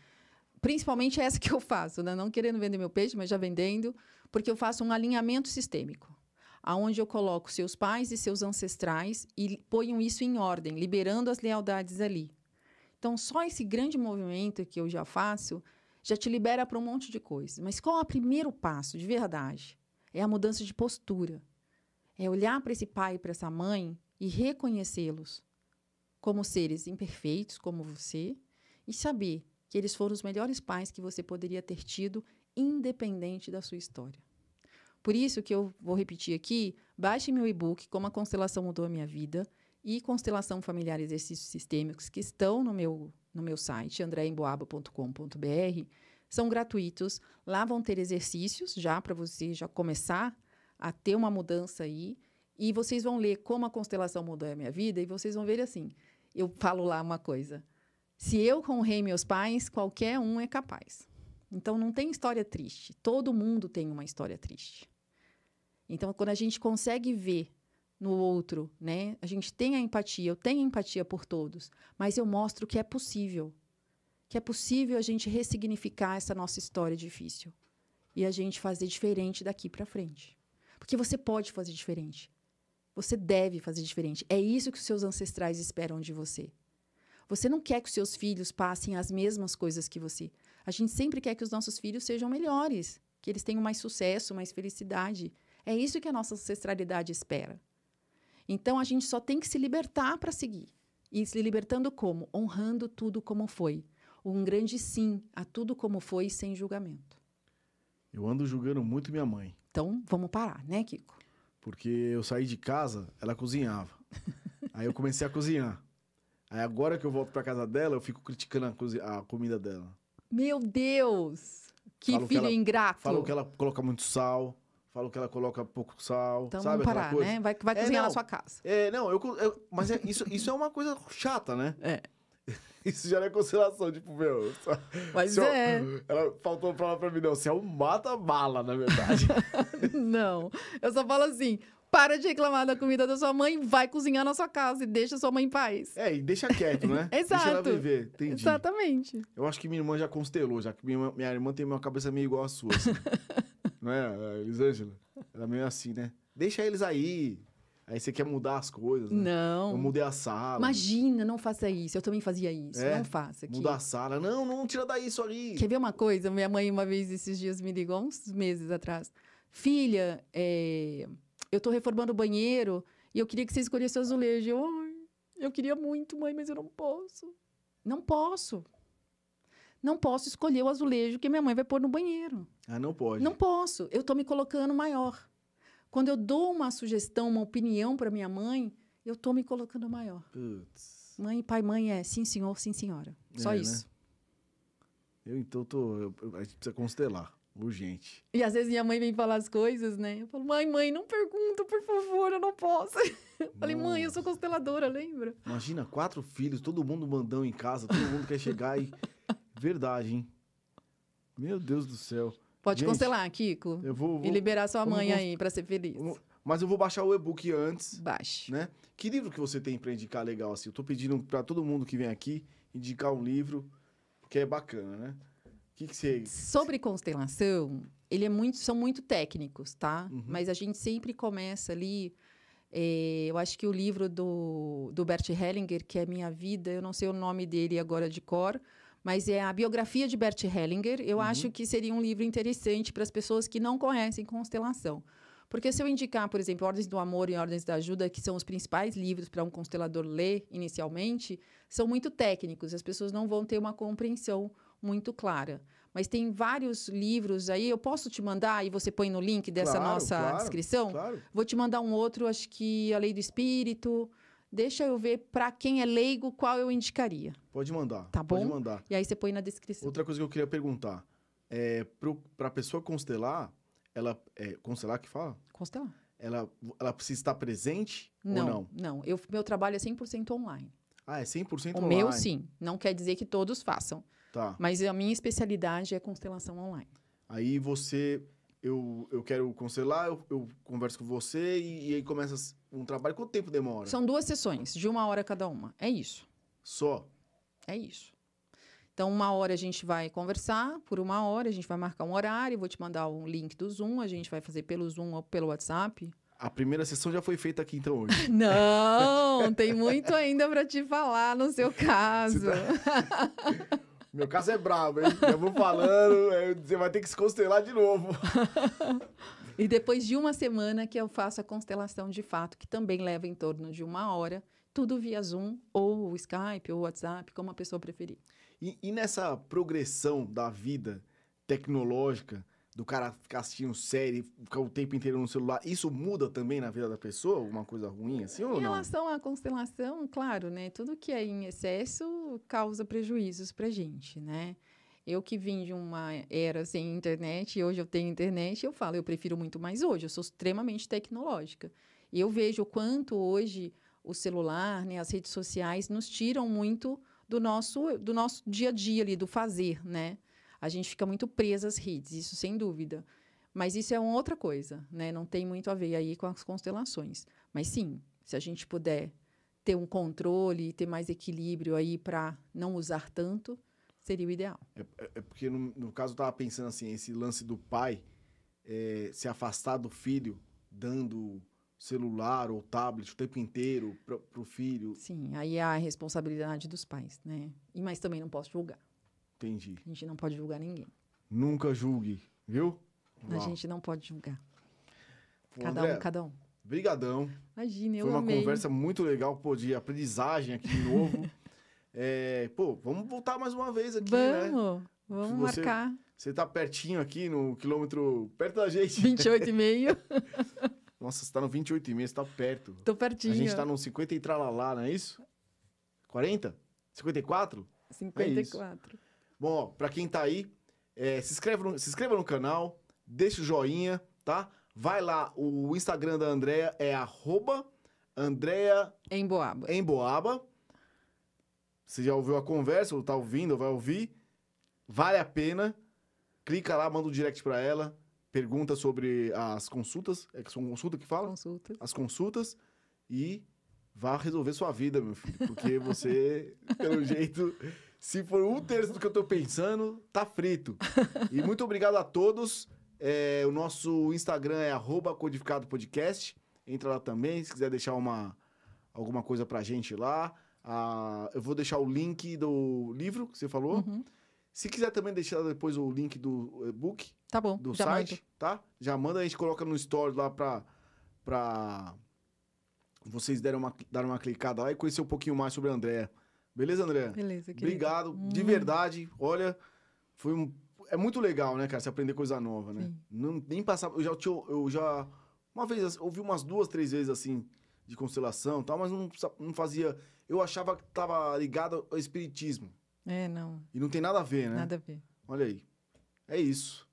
principalmente essa que eu faço, né? Não querendo vender meu peixe, mas já vendendo, porque eu faço um alinhamento sistêmico, aonde eu coloco seus pais e seus ancestrais e ponho isso em ordem, liberando as lealdades ali. Então, só esse grande movimento que eu já faço já te libera para um monte de coisas. Mas qual é o primeiro passo, de verdade? É a mudança de postura. É olhar para esse pai e para essa mãe e reconhecê-los como seres imperfeitos, como você, e saber que eles foram os melhores pais que você poderia ter tido, independente da sua história. Por isso que eu vou repetir aqui, baixe meu e-book Como a Constelação Mudou a Minha Vida e Constelação Familiar Exercícios Sistêmicos, que estão no meu, no meu site, andreemboaba.com.br, são gratuitos. Lá vão ter exercícios já para você já começar a ter uma mudança aí. E vocês vão ler como a constelação mudou a minha vida e vocês vão ver assim. Eu falo lá uma coisa. Se eu honrei meus pais, qualquer um é capaz. Então não tem história triste. Todo mundo tem uma história triste. Então quando a gente consegue ver no outro, né? A gente tem a empatia, eu tenho empatia por todos, mas eu mostro que é possível. Que é possível a gente ressignificar essa nossa história difícil e a gente fazer diferente daqui para frente. Porque você pode fazer diferente. Você deve fazer diferente. É isso que os seus ancestrais esperam de você. Você não quer que os seus filhos passem as mesmas coisas que você. A gente sempre quer que os nossos filhos sejam melhores, que eles tenham mais sucesso, mais felicidade. É isso que a nossa ancestralidade espera. Então a gente só tem que se libertar para seguir. E se libertando como? Honrando tudo como foi. Um grande sim a tudo como foi, sem julgamento. Eu ando julgando muito minha mãe. Então vamos parar, né, Kiko? Porque eu saí de casa, ela cozinhava. Aí eu comecei a cozinhar. Aí agora que eu volto pra casa dela, eu fico criticando a, cozi- a comida dela. Meu Deus! Que que filho ela- ingrato! Falo que ela coloca muito sal, falo que ela coloca pouco sal, Então sabe vamos aquela parar, coisa? né? Vai, vai É, cozinhar não. na sua casa. É, não, eu, co- eu- mas é- isso, isso é uma coisa chata, né? É. Isso já não é consideração, tipo, meu. só- Mas se eu- é. Ela faltou falar pra mim, não, você é um mata-bala, na verdade. Não. Eu só falo assim: Para de reclamar da comida da sua mãe, vai cozinhar na sua casa e deixa sua mãe em paz. É, e deixa quieto, né? Deixa ela Exato. viver. Entendi. Exatamente. Eu acho que minha irmã já constelou, já que minha, irmã- minha irmã tem uma cabeça meio igual a sua. assim. Não é, Elisângela? Ela é meio assim, né? Deixa eles aí. Aí você quer mudar as coisas, né? Eu Não. mudei a sala. Imagina, não faça isso. Eu também fazia isso. É? Não faça. Mudar a sala. Não, não tira daí isso ali. Quer ver uma coisa? Minha mãe, uma vez, esses dias, me ligou, uns meses atrás. Filha, é, eu tô reformando o banheiro e eu queria que você escolhesse o azulejo. Eu, "Ai, eu queria muito, mãe, mas eu não posso. Não posso. Não posso escolher o azulejo que minha mãe vai pôr no banheiro. Ah, não pode. Não posso. Eu tô me colocando maior. Quando eu dou uma sugestão, uma opinião para minha mãe, eu tô me colocando maior. Putz. Mãe, pai, mãe é sim, senhor, sim, senhora. Só É, né? isso. Eu então tô. eu- a gente precisa constelar. Urgente. E às vezes minha mãe vem falar as coisas, né? Eu falo, mãe, mãe, não pergunta, por favor, eu não posso. Eu Falei, mãe, eu sou Nossa. consteladora, lembra? Imagina, quatro filhos, todo mundo mandão em casa, todo mundo quer chegar e. Verdade, hein? Meu Deus do céu. Pode Gente, constelar, Kiko. Eu vou. E vou- liberar sua mãe cons- aí pra ser feliz. mas eu vou baixar o e-book antes, Baixe. né? Que livro que você tem pra indicar legal assim? Eu tô pedindo pra todo mundo que vem aqui indicar um livro que é bacana, né? Que, que você. Sobre constelação, ele é muito, são muito técnicos, tá? Uhum. Mas a gente sempre começa ali. eh, eu acho que o livro do, do Bert Hellinger, que é Minha Vida, eu não sei o nome dele agora de cor, mas é a biografia de Bert Hellinger. Eu Uhum. acho que seria um livro interessante para as pessoas que não conhecem constelação. Porque se eu indicar, por exemplo, Ordens do Amor e Ordens da Ajuda, que são os principais livros para um constelador ler inicialmente, são muito técnicos, as pessoas não vão ter uma compreensão muito clara. Mas tem vários livros aí, eu posso te mandar e você põe no link dessa Claro, nossa claro, descrição? Claro. Vou te mandar um outro, acho que A Lei do Espírito. Deixa eu ver para quem é leigo qual eu indicaria. Pode mandar. Tá Pode bom? mandar. E aí você põe na descrição. Outra coisa que eu queria perguntar. É, pro, pra pessoa constelar, ela. É, constelar que fala? Constelar. Ela, ela precisa estar presente Não, ou não? não. Eu, meu trabalho é 100% online. Ah, é 100% O online. meu, sim. Não quer dizer que todos façam. Tá. Mas a minha especialidade é constelação online. Aí você. Eu, eu quero constelar, eu, eu converso com você e, e aí começa um trabalho. Quanto tempo demora? São duas sessões, de uma hora cada uma. É isso. Só. É isso. Então, uma hora a gente vai conversar, por uma hora a gente vai marcar um horário, vou te mandar um link do Zoom, a gente vai fazer pelo Zoom ou pelo WhatsApp. A primeira sessão já foi feita aqui então hoje. Não, tem muito ainda para te falar no seu caso. Meu caso é brabo, hein? Eu vou falando, aí você vai ter que se constelar de novo. E depois de uma semana que eu faço a constelação de fato, que também leva em torno de uma hora, tudo via Zoom, ou Skype, ou WhatsApp, como a pessoa preferir. E, e nessa progressão da vida tecnológica, do cara ficar assistindo série, ficar o tempo inteiro no celular, isso muda também na vida da pessoa? Alguma coisa ruim assim ou Em não? relação à constelação, claro, né? Tudo que é em excesso causa prejuízos pra gente, né? Eu que vim de uma era sem internet e hoje eu tenho internet, eu falo, eu prefiro muito mais hoje. Eu sou extremamente tecnológica. E eu vejo o quanto hoje o celular, né, as redes sociais nos tiram muito do nosso do nosso dia a dia ali, do fazer, né? A gente fica muito presa às redes, isso sem dúvida. Mas isso é uma outra coisa, né? Não tem muito a ver aí com as constelações. Mas sim, se a gente puder ter um controle, ter mais equilíbrio aí para não usar tanto, seria o ideal. É, é porque no, no caso eu tava pensando assim, esse lance do pai é, se afastar do filho, dando celular ou tablet o tempo inteiro pro, pro filho. Sim, aí é a responsabilidade dos pais, né? E mas também não posso julgar. Entendi. A gente não pode julgar ninguém. Nunca julgue, viu? A gente não pode julgar. Pô, Cada André, um, cada um. Brigadão. Imagina, eu Foi uma amei. conversa muito legal, pô, de aprendizagem aqui de novo. É, pô, vamos voltar mais uma vez aqui, né? Vamos, vamos marcar. Você tá pertinho aqui no quilômetro, perto da gente. 28 e meio. Nossa, você tá no 28,5, você tá perto. Tô pertinho. A gente tá no 50 e tralalá, não é isso? 40? 54? 54. Bom, ó, pra quem tá aí, é, se, inscreve no, se inscreva no canal, deixa o joinha, tá? Vai lá, o Instagram da Andrea é arroba Andrea Em Boaba. Emboaba. Você já ouviu a conversa, ou tá ouvindo, ou vai ouvir. Vale a pena. Clica lá, manda um direct pra ela. pergunta sobre as consultas. É que são consulta que fala? Consulta. As consultas. E vá resolver sua vida, meu filho. Porque você, pelo jeito, se for um terço do que eu tô pensando, tá frito. E muito obrigado a todos. É, o nosso Instagram é arroba codificado podcast. Entra lá também, se quiser deixar uma, alguma coisa pra gente lá. Ah, eu vou deixar o link do livro que você falou. Uhum. Se quiser também deixar depois o link do e-book, Tá bom, do site, mando. tá? Já manda, a gente coloca no story lá pra, pra vocês derem uma, darem uma clicada lá e conhecer um pouquinho mais sobre a Andréa. Beleza, André? Beleza, querido. Obrigado, de Hum. verdade. Olha, foi um. É muito legal, né, cara? Você aprender coisa nova, né? Sim. Não, nem passava. Eu já, tinha, eu já. Uma vez, ouvi umas duas, três vezes assim, de constelação e tal, mas não, não fazia. Eu achava que tava ligado ao espiritismo. É, não, E não tem nada a ver, né? nada a ver. Olha aí. É isso.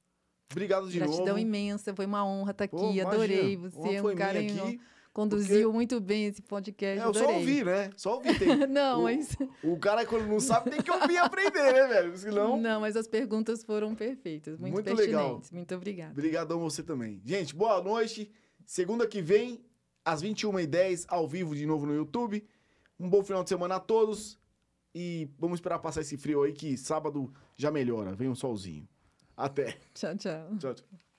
Obrigado de Gratidão novo. imensa, foi uma honra estar aqui, Pô, adorei. Você é um minha cara aqui, conduziu muito bem esse podcast, É, eu só adorei. ouvi, né? Só ouvi. Tem, não, o, mas o cara, quando não sabe, tem que ouvir e aprender, né, velho? Senão. não, mas as perguntas foram perfeitas, muito, Muito legal. Muito obrigada. Obrigadão você também. Gente, boa noite. Segunda que vem, às 21h10, ao vivo de novo no YouTube. Um bom final de semana a todos. E vamos esperar passar esse frio aí, que sábado já melhora. Vem um solzinho. Até. Tchau, tchau. Tchau, tchau.